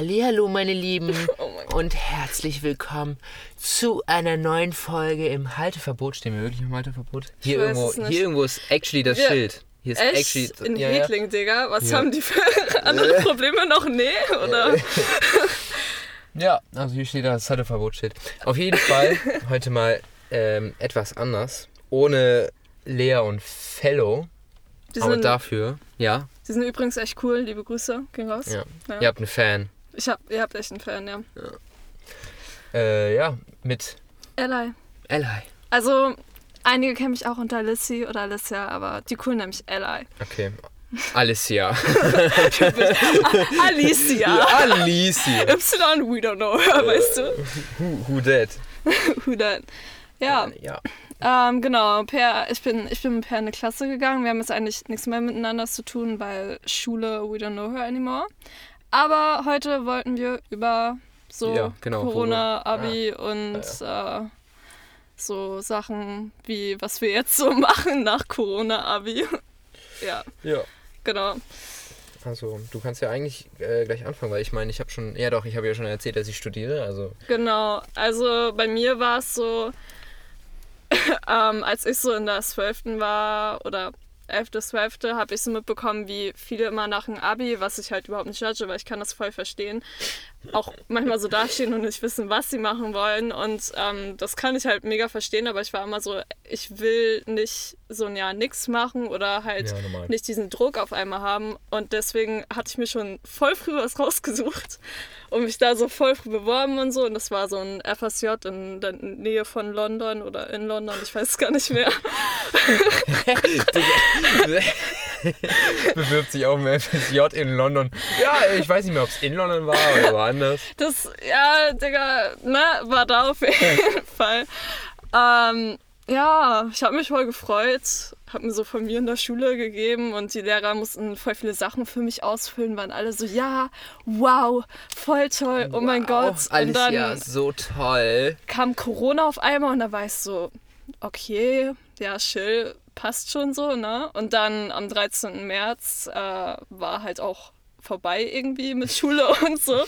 Hallo, meine Lieben Oh mein und herzlich willkommen zu einer neuen Folge im Halteverbot. Stehen wir wirklich im Halteverbot? Hier weiß irgendwo, hier irgendwo ist actually das Wir- Schild. Hier ist Echt? actually In ja, ja. Hedling, Digga? Was Ja. haben die für andere Probleme noch? Nee, oder? ja, also hier steht das Halteverbotsschild. Auf jeden Fall heute mal ähm, etwas anders. Ohne Lea und Fellow. Die aber sind, dafür, ja, die sind übrigens echt cool. Liebe Grüße. Gehen raus. ja. Ja. Ihr habt einen Fan. Ich hab, ihr habt echt einen Fan, ja. Äh, ja, mit Eli. Eli. Also, einige kennen mich auch unter Lissy oder Alicia, aber die coolen nämlich Eli. Okay. Alicia. Alicia. Alicia. Y, we don't know her, weißt du? Who, who that? Who that? Ja, Ja. ähm, genau. Per, ich, bin, ich bin mit Per in eine Klasse gegangen. Wir haben jetzt eigentlich nichts mehr miteinander zu tun, weil Schule, we don't know her anymore. Aber heute wollten wir über so Ja, genau, Corona, Abi und Äh, so Sachen wie, was wir jetzt so machen nach Corona, Abi. ja, Ja. genau. Also, du kannst ja eigentlich äh, gleich anfangen, weil ich meine, ich habe schon, ja doch, ich habe ja schon erzählt, dass ich studiere, also. Genau, also bei mir war es so, ähm, als ich so in der 12. war oder 11., 12., habe ich so mitbekommen, wie viele immer nach dem Abi, was ich halt überhaupt nicht judge, weil ich kann das voll verstehen, auch manchmal so dastehen und nicht wissen, was sie machen wollen. Und ähm, das kann ich halt mega verstehen, aber ich war immer so, ich will nicht so ein Jahr nix machen oder halt Ja, nicht diesen Druck auf einmal haben. Und deswegen hatte ich mir schon voll früh was rausgesucht und mich da so voll früh beworben und so. Und das war so ein FSJ in der Nähe von London oder in London, ich weiß es gar nicht mehr. Bewirbt sich auf dem FSJ in London. Ja, ich weiß nicht mehr, ob es in London war oder woanders. Das, ja, Digga, ne, war da auf jeden Fall. Ähm, ja, ich habe mich voll gefreut, habe mir so von mir in der Schule gegeben und die Lehrer mussten voll viele Sachen für mich ausfüllen, waren alle so, ja, wow, voll toll, oh mein Gott. Und Alicia, dann so toll. kam Corona auf einmal und da war ich so, okay, ja, chill, passt schon so, ne? Und dann am 13. März äh, war halt auch vorbei irgendwie mit Schule und so.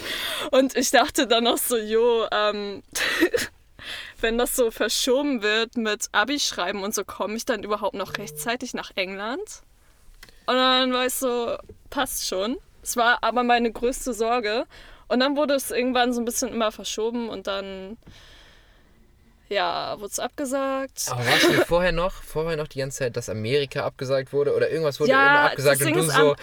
Und ich dachte dann noch so, jo, ähm, wenn das so verschoben wird mit Abi-Schreiben und so, komme ich dann überhaupt noch rechtzeitig nach England? Und dann war ich so, passt schon. Es war aber meine größte Sorge. Und dann wurde es irgendwann so ein bisschen immer verschoben und dann, ja, wurde es abgesagt. Aber warst du vorher noch, vorher noch die ganze Zeit, dass Amerika abgesagt wurde oder irgendwas wurde Ja, immer abgesagt das und du so,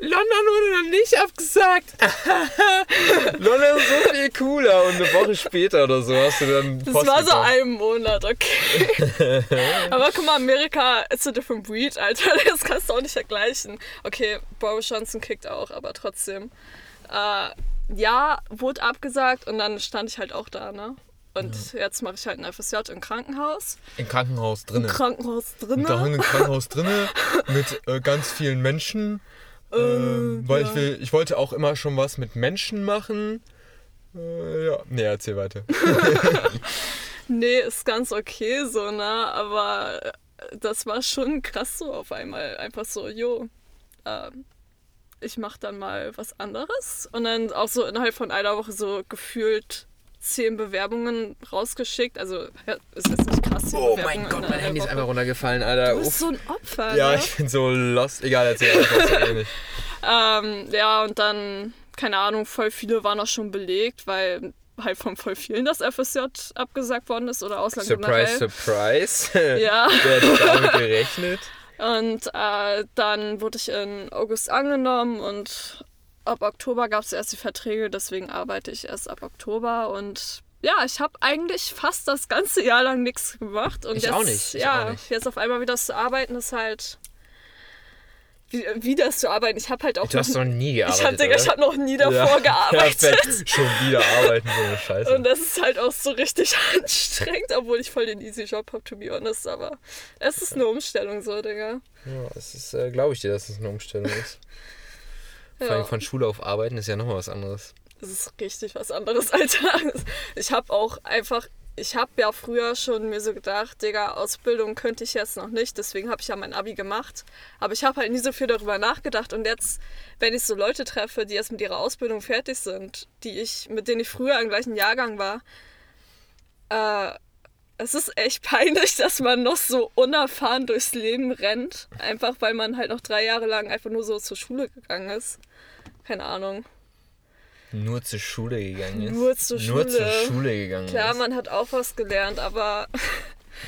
London wurde noch nicht abgesagt. London ist so viel cooler und eine Woche später oder so hast du dann Das Post war so bekommen. ein Monat, okay. Aber guck mal, Amerika ist a different breed, Alter. Das kannst du auch nicht vergleichen. Okay, Boris Johnson kickt auch, aber trotzdem. Äh, ja, wurde abgesagt und dann stand ich halt auch da, ne? Und jetzt mache ich halt ein FSJ im Krankenhaus. Im Krankenhaus drinnen. Krankenhaus drinne. Da im Krankenhaus drinne mit äh, ganz vielen Menschen. Ähm, weil ich will, ich wollte auch immer schon was mit Menschen machen. Äh, ja, nee, erzähl weiter. Nee, ist ganz okay so, ne? Aber das war schon krass so auf einmal. Einfach so, jo, ähm, ich mach dann mal was anderes. Und dann auch so innerhalb von einer Woche so gefühlt zehn Bewerbungen rausgeschickt. Also ja, ist nicht krass. Oh mein Gott, in mein Handy ist einfach runtergefallen, Alter. Du bist Uff. so ein Opfer, Ja, ne? ich bin so lost. Egal, erzähl einfach so ähnlich. Ähm, ja, und dann, keine Ahnung, voll viele waren auch schon belegt, weil halt von voll vielen das FSJ abgesagt worden ist oder Ausland Surprise, generell. surprise. Ja. Wer hätte damit gerechnet? Und äh, dann wurde ich in August angenommen und ab Oktober gab es erst die Verträge, deswegen arbeite ich erst ab Oktober und ja, ich habe eigentlich fast das ganze Jahr lang nichts gemacht. Und Ich jetzt, auch nicht, ich ja, auch nicht. jetzt auf einmal wieder zu arbeiten ist halt. Wie, wie das zu arbeiten. Ich habe halt auch. Du hast noch nie gearbeitet, Ich habe Digga, ich hab noch nie davor gearbeitet. Perfekt. Schon wieder arbeiten, so eine Scheiße. Und das ist halt auch so richtig anstrengend, obwohl ich voll den easy Job habe, to be honest. Aber es ist eine Umstellung so, Digga. ja, es ist, äh, glaube ich dir, dass es eine Umstellung ist. Vor Ja. allem von Schule auf Arbeiten ist ja nochmal was anderes. Das ist richtig was anderes, Alter. Ich habe auch einfach ich habe ja früher schon mir so gedacht, Digga, Ausbildung könnte ich jetzt noch nicht, deswegen habe ich ja mein Abi gemacht. Aber ich habe halt nie so viel darüber nachgedacht. Und jetzt, wenn ich so Leute treffe, die jetzt mit ihrer Ausbildung fertig sind, die ich, mit denen ich früher im gleichen Jahrgang war, äh, es ist echt peinlich, dass man noch so unerfahren durchs Leben rennt. Einfach weil man halt noch drei Jahre lang einfach nur so zur Schule gegangen ist. Keine Ahnung. Nur zur Schule gegangen ist. Nur zur Nur Schule. zur Schule gegangen Klar, ist. man hat auch was gelernt, aber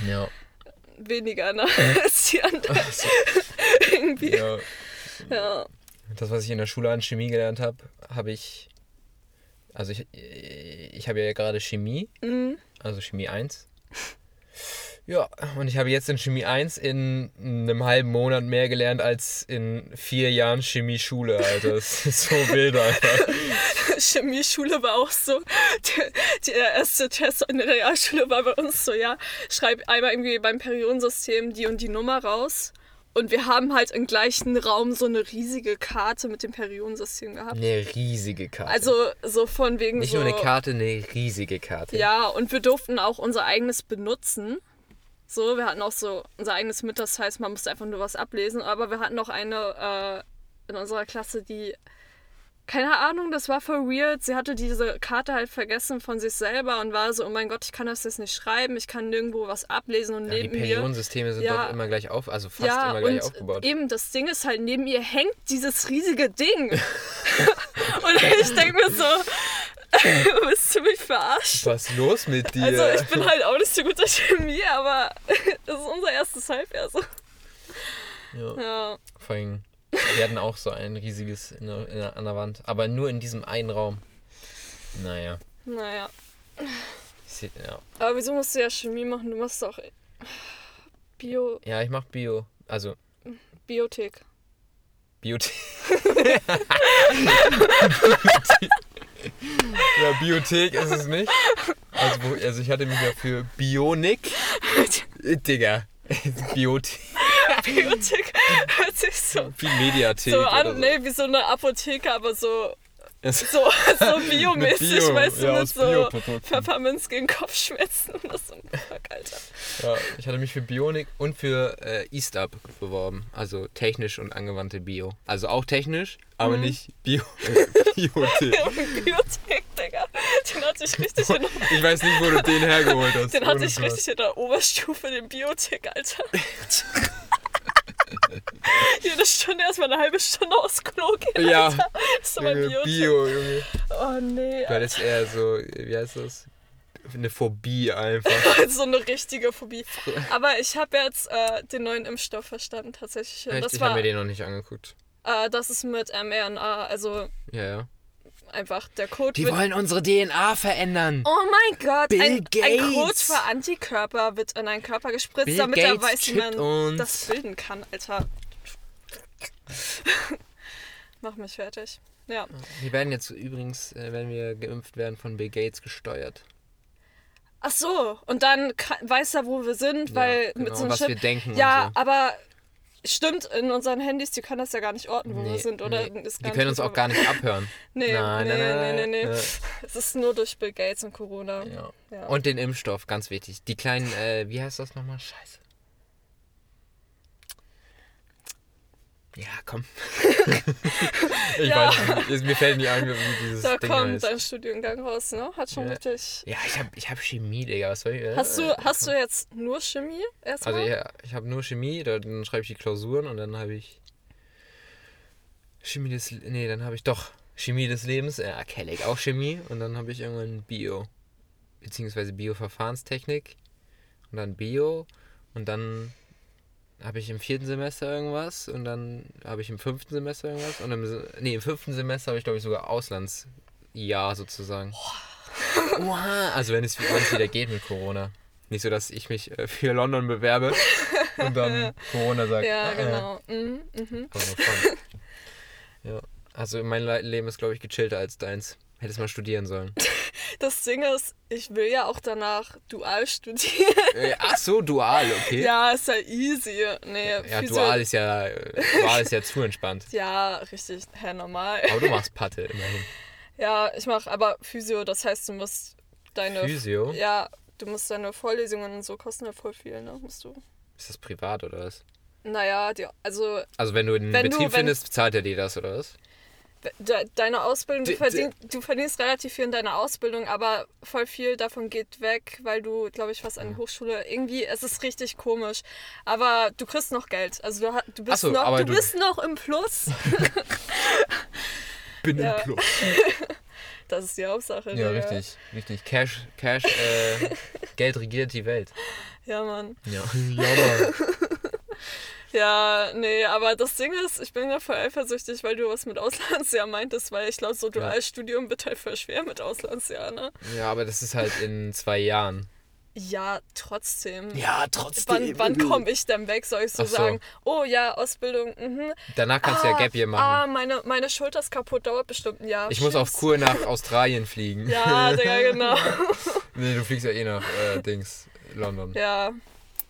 Ja. weniger ne? als die anderen. Irgendwie. ja. Ja. Das, was ich in der Schule an Chemie gelernt habe, habe ich. Also ich, ich habe ja gerade Chemie, Mhm. also Chemie 1. Ja, und ich habe jetzt in Chemie 1 in einem halben Monat mehr gelernt als in vier Jahren Chemie-Schule, Alter. Das ist so wild, Alter. Chemieschule war auch so. Der, der erste Test in der Realschule war bei uns so, ja, schreib einmal irgendwie beim Periodensystem die und die Nummer raus. Und wir haben halt im gleichen Raum so eine riesige Karte mit dem Periodensystem gehabt. Eine riesige Karte. Also so von wegen Nicht so. nur eine Karte, eine riesige Karte. Ja, und wir durften auch unser eigenes benutzen. So, wir hatten auch so unser eigenes mit, das heißt, man musste einfach nur was ablesen. Aber wir hatten auch eine äh, in unserer Klasse, die, keine Ahnung, das war voll weird. Sie hatte diese Karte halt vergessen von sich selber und war so, oh mein Gott, ich kann das jetzt nicht schreiben, ich kann nirgendwo was ablesen und Ja, die neben mir. Periodensysteme sind Ja. doch immer gleich auf, also fast Ja, immer gleich und aufgebaut. eben das Ding ist halt, neben ihr hängt dieses riesige Ding. und ich denke mir so, du mich verarschen? Was ist los mit dir? Also ich bin halt auch nicht so gut in Chemie, aber das ist unser erstes Halbjahr so. ja. Ja, Vor allem, wir hatten auch so ein riesiges in der, in der, an der Wand, aber nur in diesem einen Raum. Naja, naja. seh, ja. Aber wieso musst du ja Chemie machen? Du machst doch Bio, ja, ich mach Bio, also Biothek. Biotech. ja, Biothek ist es nicht. Also, also ich hatte mich ja für Bionik. Digga. Biothek. Biothek hört sich so, Wie Mediathek. so an, nee, wie so eine Apotheke, aber so, Es- so, so biomäßig, Bio, weißt du, ja, mit so. Pfefferminz gegen Kopfschmerzen oder so. Fuck, Alter. Ja, ich hatte mich für Bionik und für äh, EastUp beworben. Also technisch und angewandte Bio. Also auch technisch, aber nicht Bio Biotech. Digga. Den hatte ich richtig in Ich weiß nicht, wo du den hergeholt hast. Den hatte ich richtig in der Oberstufe, den Biotech, Alter. Jede Stunde erstmal eine halbe Stunde aufs Klo gehen. Ja. Alter. Das ist mein Biotech. Bio, Junge. Oh nee. Du hattest eher so, wie heißt das? Eine Phobie einfach. so eine richtige Phobie. Aber ich habe jetzt äh, den neuen Impfstoff verstanden, tatsächlich. Echt, das ich habe mir den noch nicht angeguckt. äh, das ist mit mRNA, also Ja, ja. Einfach der Code Die wollen unsere DNA verändern. Oh mein Gott, Bill ein, ein Gates. Code für Antikörper wird in einen Körper gespritzt, Bill damit er Gates weiß, wie man uns. das bilden kann, Alter. Mach mich fertig. Ja. Wir werden jetzt übrigens, äh, wenn wir geimpft werden, von Bill Gates gesteuert. Ach so, und dann weiß er, wo wir sind, weil genau, mit so einem was Chip. wir denken Ja, so. aber stimmt, in unseren Handys, die können das ja gar nicht orten, wo wir Nee, sind, oder? nee. Die können uns auch gar nicht abhören. Nee, Nein, nee, nein, nein, nee, nee. Es ist nur durch Bill Gates und Corona. Ja. Ja. Und den Impfstoff, ganz wichtig. Die kleinen, äh, wie heißt das nochmal? Scheiße. Ja, komm. ich Ja. weiß nicht, mir fällt nicht ein, wie dieses Da Ding kommt heißt. dein Studiengang raus, ne? Hat schon Ja. richtig. Ja, ich hab, ich hab Chemie, Digga. Was soll ich, äh, Hast du, hast du jetzt nur Chemie erstmal? Also ja, ich habe nur Chemie, da- dann schreibe ich die Klausuren und dann habe ich Chemie des nee, dann habe ich doch Chemie des Lebens, ja, Kelleck auch Chemie und dann habe ich irgendwann Bio beziehungsweise Bioverfahrenstechnik und dann Bio und dann habe ich im vierten Semester irgendwas und dann habe ich im fünften Semester irgendwas und im, nee, im fünften Semester habe ich glaube ich sogar Auslandsjahr sozusagen. Oha, also wenn es wenn es wieder geht mit Corona. Nicht so, dass ich mich äh, für London bewerbe und dann Corona sagt. ja, äh. genau. Mhm, mhm. Nur fun. ja, also mein Le- Leben ist, glaube ich, gechillter als deins. Hättest mal studieren sollen. Das Ding ist, ich will ja auch danach dual studieren. Äh, Ach so, dual, okay. ja, ist ja easy. Nee, Ja, Physio- dual ist ja, äh, dual ist ja zu entspannt. Ja, richtig, hä, normal. Aber du machst Patte immerhin. Ja, ich mache aber Physio, das heißt, du musst deine. Physio? Ja, du musst deine Vorlesungen und so kosten ja voll viel, ne? Musst du. Ist das privat oder was? Naja, die, also Also wenn du einen Wenn du- Betrieb wenn- findest, bezahlt er dir das oder was? De, deine Ausbildung, du, verdien, du verdienst relativ viel in deiner Ausbildung, aber voll viel davon geht weg, weil du, glaube ich, was an die Hochschule irgendwie, es ist richtig komisch. Aber du kriegst noch Geld. Also du, du, bist, so, noch, du du- bist noch im Plus. Bin im Plus. Das ist die Hauptsache. Ja, Digga. richtig, richtig. Cash, Cash, äh, Geld regiert die Welt. Ja, Mann. Ja. ja Ja, nee, aber das Ding ist, ich bin ja voll eifersüchtig, weil du was mit Auslandsjahr meintest, weil ich glaube, so Dualstudium wird halt voll schwer mit Auslandsjahr, ne? ja, aber das ist halt in zwei Jahren. Ja, trotzdem. Ja, Wann, wann komme ich denn weg? Soll ich so, so. sagen, oh ja, Ausbildung, mhm. Danach kannst du ja Gap Year machen. Ah, meine, meine Schulter ist kaputt, dauert bestimmt ein Jahr. ich muss auf. Kur nach Australien fliegen. Ja, Digga, genau. Nee, du fliegst ja eh nach äh, Dings, London. Ja,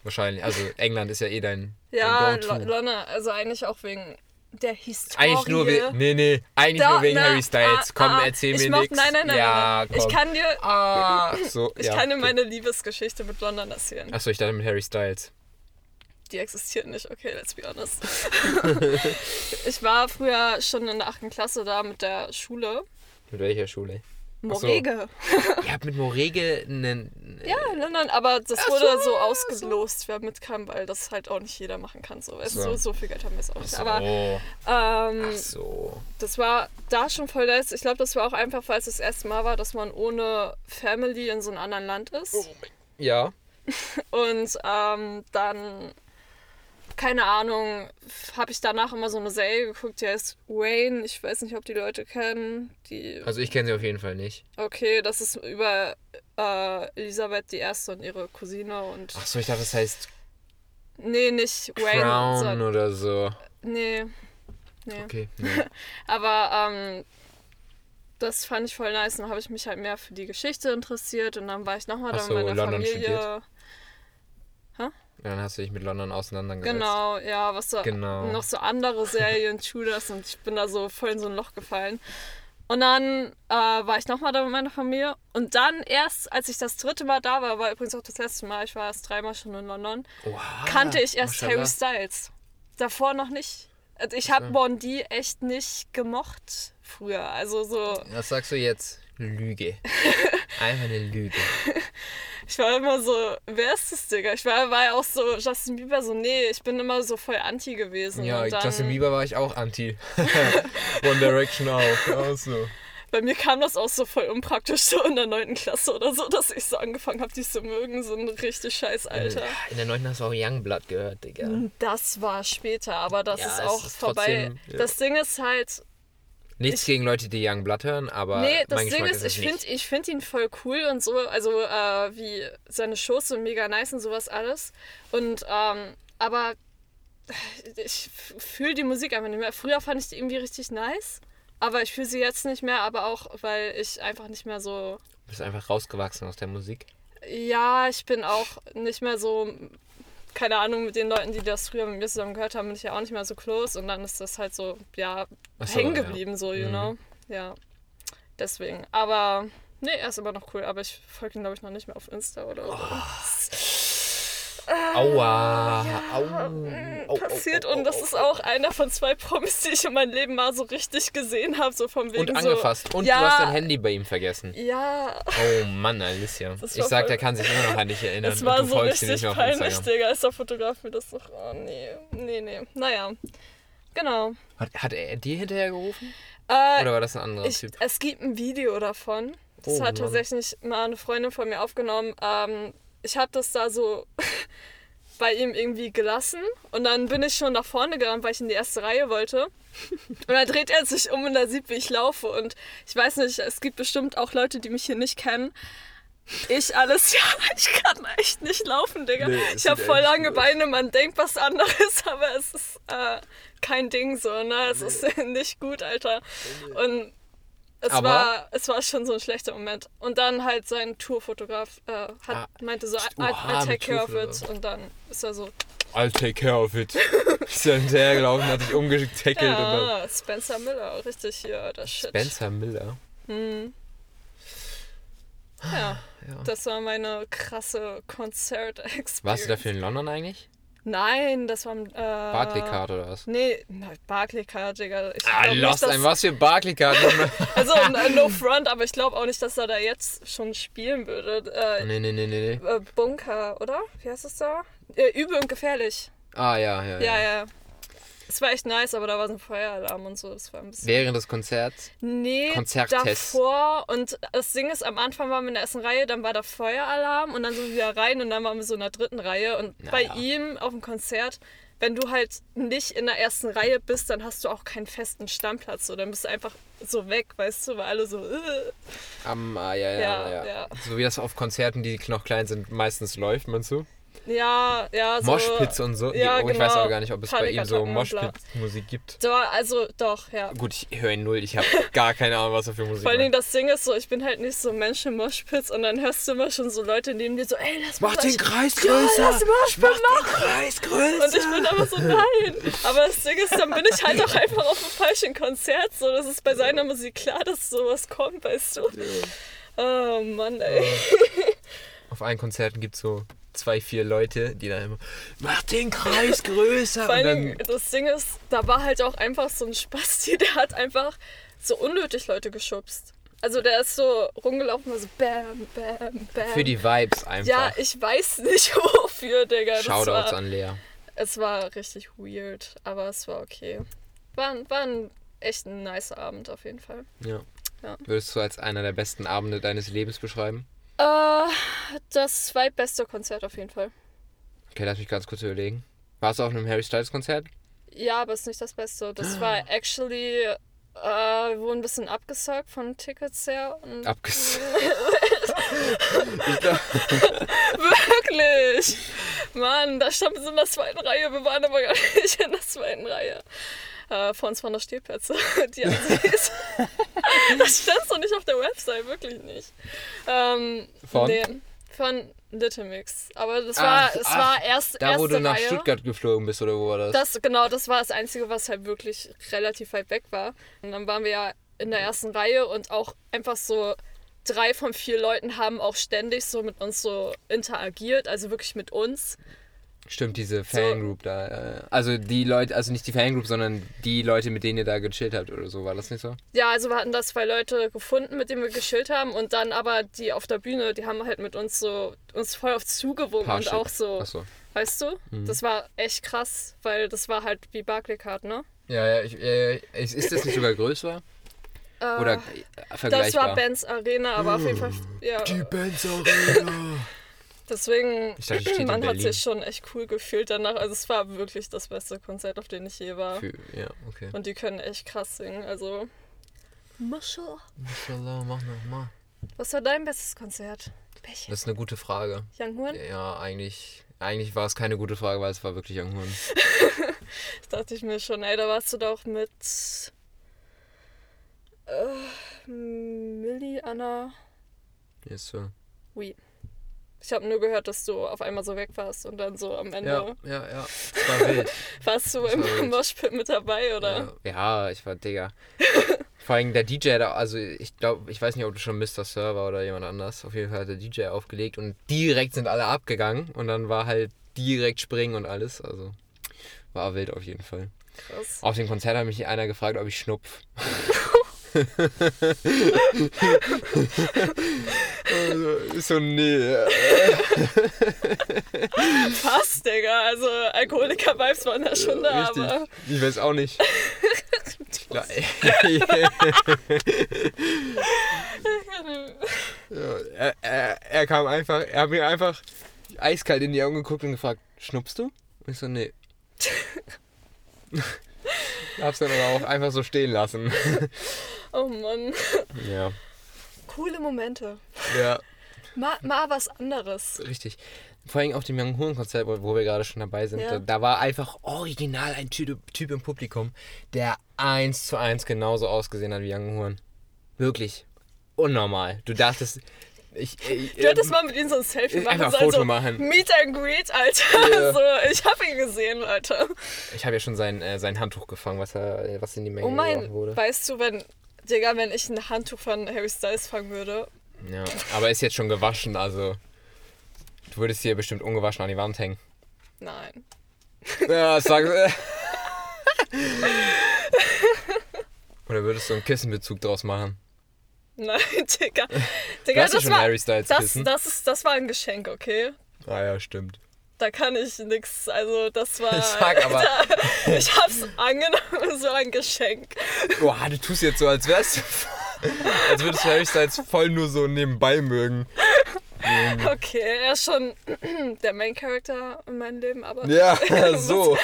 Wahrscheinlich. Also England ist ja eh dein, ja, dein London, also eigentlich auch wegen der Historie. Eigentlich nur wegen. Nee, nee. Eigentlich Da- nur wegen na, Harry Styles. ah, Komm, ah, erzähl ich mir nichts. Nein, nein, nein, ja. Komm. Ich kann dir, Ah, so. ich ja, kann dir meine Liebesgeschichte mit London erzählen. Achso, ich dachte mit Harry Styles. Die existiert nicht, okay, let's be honest. ich war früher schon in der 8. Klasse da mit der Schule. Mit welcher Schule? Ach so. Morege. Ihr habt mit Morege einen. Ja, in London, aber das Ach wurde so, so ausgelost, wer mitkam, weil das halt auch nicht jeder machen kann. So, weißt du, So. so, so viel Geld haben wir jetzt auch nicht. so. Aber ähm, Ach so. das war da schon voll nice. Ich glaube, das war auch einfach, weil es das erste Mal war, dass man ohne Family in so einem anderen Land ist. Oh. Ja. Und ähm, dann, keine Ahnung, habe ich danach immer so eine Serie geguckt, die heißt Wayne. Ich weiß nicht, ob die Leute kennen. Die, Also ich kenne sie auf jeden Fall nicht. okay, das ist über äh, Elisabeth I. und ihre Cousine und. Ach so, ich dachte, das heißt Nee, nicht Wayne. Crown sondern- oder so. nee. Nee. Okay. Nee. Aber ähm, das fand ich voll nice. Dann habe ich mich halt mehr für die Geschichte interessiert und dann war ich nochmal da so, mit meiner London Familie. Dann hast du dich mit London auseinandergesetzt. Genau, ja, was da Genau. noch so andere Serien, Tudors und ich bin da so voll in so ein Loch gefallen. Und dann äh, war ich nochmal da mit meiner Familie. Und dann erst, als ich das dritte Mal da war, war übrigens auch das letzte Mal, ich war erst dreimal schon in London, Wow, kannte ich erst. Harry Styles. Davor noch nicht. Also ich habe Bondi echt nicht gemocht früher. Also so, Was sagst du jetzt? Lüge. Einfach eine Lüge. ich war immer so, wer ist das, Digga? Ich war, war ja auch so, Justin Bieber so, nee, ich bin immer so voll anti gewesen. Ja, dann, Justin Bieber war ich auch anti. One Direction auch. auch so. Bei mir kam das auch so voll unpraktisch so in der 9. Klasse oder so, dass ich so angefangen habe, die zu mögen. So ein richtig scheiß Alter. In der 9. hast du auch Youngblood gehört, Digga. Das war später, aber das Ja, ist auch ist vorbei. trotzdem, ja. Das Ding ist halt, Nichts gegen Leute, die Youngblood hören, aber nee, das Ding ist, ist ich finde ich find ihn voll cool und so, also äh, wie seine Shows sind mega nice und sowas alles. Und, ähm, aber ich fühle die Musik einfach nicht mehr. Früher fand ich die irgendwie richtig nice, aber ich fühle sie jetzt nicht mehr, aber auch, weil ich einfach nicht mehr so Du bist einfach rausgewachsen aus der Musik. Ja, ich bin auch nicht mehr so, keine Ahnung, mit den Leuten, die das früher mit mir zusammen gehört haben, bin ich ja auch nicht mehr so close und dann ist das halt so, ja, so, hängen ja. geblieben, so, you Mhm. know. Ja, deswegen. Aber, nee, er ist immer noch cool, aber ich folge ihn, glaube ich, noch nicht mehr auf Insta oder so. Aua. Au. Mm, Au, au, passiert au, und das ist auch einer von zwei Promis, die ich in meinem Leben mal so richtig gesehen habe, so von wegen Und so, angefasst. Und ja, du hast dein Handy bei ihm vergessen. Ja, Oh Mann, Alicia. Das Ich sag, der kann sich immer noch an dich erinnern. Und war so richtig peinlich. Digga. Als der Fotograf mir das so. Oh nee, nee, nee. Naja. Genau. Hat, hat er dir hinterher gerufen? Äh, Oder war das ein anderer ich, Typ? es gibt ein Video davon. Das Oh, hat Mann. tatsächlich mal eine Freundin von mir aufgenommen. Ähm, ich habe das da so bei ihm irgendwie gelassen und dann bin ich schon nach vorne gerannt, weil ich in die erste Reihe wollte. Und dann dreht er sich um und er sieht, wie ich laufe. Und ich weiß nicht, es gibt bestimmt auch Leute, die mich hier nicht kennen. Ich alles, ja, ich kann echt nicht laufen, Digga. Nee, ich habe voll lange Beine, man denkt was anderes, aber es ist äh, kein Ding so, ne? Es ist nicht gut, Alter. Und es Aber- war, es war schon so ein schlechter Moment. Und dann halt sein Tourfotograf äh, hat, Ah, meinte so, I, du I, I arme take care of it. Und dann ist er so, I'll take care of it. Ist er hinterhergelaufen, hat dich umgetackelt und dann. ja, Spencer Miller, richtig hier, das Shit. Spencer Miller. Hm. Ja, Ja. das war meine krasse Konzert-Experience. Warst du dafür in London eigentlich? Nein, das war. Äh, Barclaycard oder was? Nee, Barclaycard, Digga. Ich Ah, lost ein, was für Barclaycard? Also, n- no front, aber ich glaube auch nicht, dass er da jetzt schon spielen würde. Äh, nee, nee, nee, nee, nee. äh, Bunker, oder? Wie heißt es da? Äh, übel und gefährlich. Ah, ja, ja, Ja, ja. ja. Es war echt nice, aber da war so ein Feueralarm und so. Das war ein bisschen. Während des Konzerts. Nee, Konzerttest. davor. Und das Ding ist, am Anfang waren wir in der ersten Reihe, dann war der Feueralarm und dann sind wir wieder rein und dann waren wir so in der dritten Reihe. Und bei Naja. ihm auf dem Konzert, wenn du halt nicht in der ersten Reihe bist, dann hast du auch keinen festen Stammplatz. So, dann bist du einfach so weg, weißt du, weil alle so. Äh. Am, ah, ja, ja, Ja, ja, ja. So wie das auf Konzerten, die noch klein sind, meistens läuft, meinst du? Ja, ja, so. Moshpits und so. ja, oh, ich weiß genau. aber gar nicht, ob es bei ihm so. Moshpit-Musik gibt. So, also doch, ja. Gut, ich höre ihn null. Ich habe gar keine Ahnung, was er für Musik Vor allen Dingen macht. das Ding ist so, ich bin halt nicht so ein Mensch im Moshpits und dann hörst du immer schon so Leute neben dir so, ey, lass Mach den Kreis Ja, größer! lass den Moshpit Mach den machen! Kreis größer! Und ich bin aber so, nein. Aber das Ding ist, dann bin ich halt auch einfach auf einem falschen Konzert. So, das ist bei seiner Musik klar, dass sowas kommt, weißt du. Oh Mann, ey. Auf allen Konzerten gibt es so zwei, vier Leute, die dann immer Mach den Kreis größer! Vor dann, das Ding ist, da war halt auch einfach so ein Spasti, der hat einfach so unnötig Leute geschubst. Also der ist so rumgelaufen und so bam, bam, bam. für die Vibes einfach. ja, ich weiß nicht wofür, Digga. Das Shoutouts war, an Lea. Es war richtig weird, aber es war okay. War, ein- war ein echt ein nice Abend auf jeden Fall. Ja. Ja. Würdest du als einer der besten Abende deines Lebens beschreiben? Äh, das zweitbeste Konzert auf jeden Fall. Okay, lass mich ganz kurz überlegen. Warst du auf einem Harry Styles Konzert? Ja, aber ist nicht das Beste. Das war actually, äh, wir wurden ein bisschen abgesagt von Tickets her. Und Abges. ich glaub, Wirklich! Mann, da standen sie in der zweiten Reihe, wir waren aber gar nicht in der zweiten Reihe. Äh, waren noch Stehplätze. Die Assis. das stand so nicht auf der Website, wirklich nicht. Ähm, Von? Nee, von Little Mix. Aber das war, Ach, es ach, war erst da, wo du nach Reihe. Stuttgart geflogen bist, oder wo war das? Das, genau, das war das Einzige, was halt wirklich relativ weit weg war. Und dann waren wir ja in der ersten Reihe und auch einfach so drei von vier Leuten haben auch ständig so mit uns so interagiert, also wirklich mit uns. Stimmt, diese Fangroup da. äh, Also die Leute, also nicht die Fangroup, sondern die Leute, mit denen ihr da gechillt habt oder so. War das nicht so? Ja, also wir hatten da zwei Leute gefunden, mit denen wir geschillt haben und dann aber die auf der Bühne, die haben halt mit uns so uns voll auf zugewunken und auch so, Achso. weißt du? Das war echt krass, weil das war halt wie Barclaycard, ne? Ja, ja, ich, äh, ist ist das nicht sogar größer? Oder äh, das vergleichbar? war Benz Arena, aber auf jeden Fall, ja. Benz Arena. Deswegen, Ich dachte, man hat sich schon echt cool gefühlt danach. Also es war wirklich das beste Konzert, auf dem ich je war. Für, ja, okay. Und die können echt krass singen. Also. Mashallah. Inshallah, mach nochmal. Was war dein bestes Konzert? Welches? Das ist eine gute Frage. Young Horn? Ja, eigentlich, eigentlich war es keine gute Frage, weil es war wirklich Young Horn. Das dachte ich mir schon, ey, da warst du doch mit äh, Millie, Anna. Yes, so. Oui. Ich habe nur gehört, dass du auf einmal so weg warst und dann so am Ende Ja, ja, ja. Es war wild. warst du im. Moshpit mit dabei, oder? Ja, ja, ich war Digga. Vor allem der DJ da, also ich glaube, ich weiß nicht, ob du schon Mr. Server oder jemand anders. Auf jeden Fall hat der DJ aufgelegt und direkt sind alle abgegangen und dann war halt direkt springen und alles. Also war wild auf jeden Fall. Krass. Auf dem Konzert hat mich einer gefragt, ob ich schnupf. ist so, nee. Fast, Digga. Also Alkoholiker-Vibes waren da schon da, Richtig. aber. Ich weiß auch nicht. Ja, Ja, er, er, er kam einfach, er hat mir einfach eiskalt in die Augen geguckt und gefragt, schnuppst du? Und ich so, nee. Hab's dann aber auch einfach so stehen lassen. Oh Mann. Ja. Coole Momente. Ja, Mal, mal was anderes. richtig. Vor allem auf dem Young Horn Konzert, wo wir gerade schon dabei sind, Ja. da, da war einfach original ein Typ, typ im Publikum, der eins zu eins genauso ausgesehen hat wie Young Horn. Wirklich. Unnormal. Du dachtest, ich, ich, Du hättest mal mit ihm so ein Selfie machen Einfach sollen. Foto so machen. Meet and Greet, Alter. Ja. So, ich hab ihn gesehen, Alter. Ich habe ja schon sein, äh, sein Handtuch gefangen, was, er, was in die Menge Oh mein, wurde. weißt du, wenn, Digga, wenn ich ein Handtuch von Harry Styles fangen würde, Ja, aber ist jetzt schon gewaschen, also. Du würdest hier bestimmt ungewaschen an die Wand hängen. Nein. Ja, sag. Oder würdest du einen Kissenbezug draus machen? Nein, Digga. Digga, das schon war, Harry Styles das, Kissen. das, ist, das war ein Geschenk, okay? Ah ja, stimmt. Da kann ich nix, also das war... Ich sag aber- ich hab's angenommen, so ein Geschenk. Boah, du tust jetzt so, als wärst du. als würdest du Harry voll nur so nebenbei mögen. Okay, er ist schon der Main Character in meinem Leben, aber Ja, so.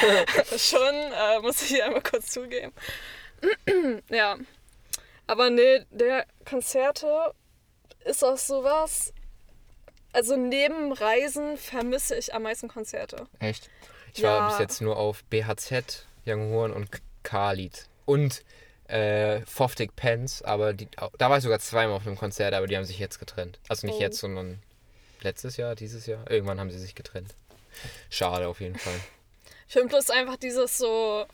schon, äh, muss ich einmal kurz zugeben. ja. Aber nee, der Konzerte ist auch sowas. Also neben Reisen vermisse ich am meisten Konzerte. Echt? Ich Ja. war bis jetzt nur auf BHZ, Young Horn und Khalid. Und äh, Foftig Pence, aber die, da war ich sogar zweimal auf einem Konzert, aber die haben sich jetzt getrennt. Also nicht Oh. jetzt, sondern letztes Jahr, dieses Jahr. Irgendwann haben sie sich getrennt. Schade auf jeden Fall. Ich finde bloß einfach dieses so,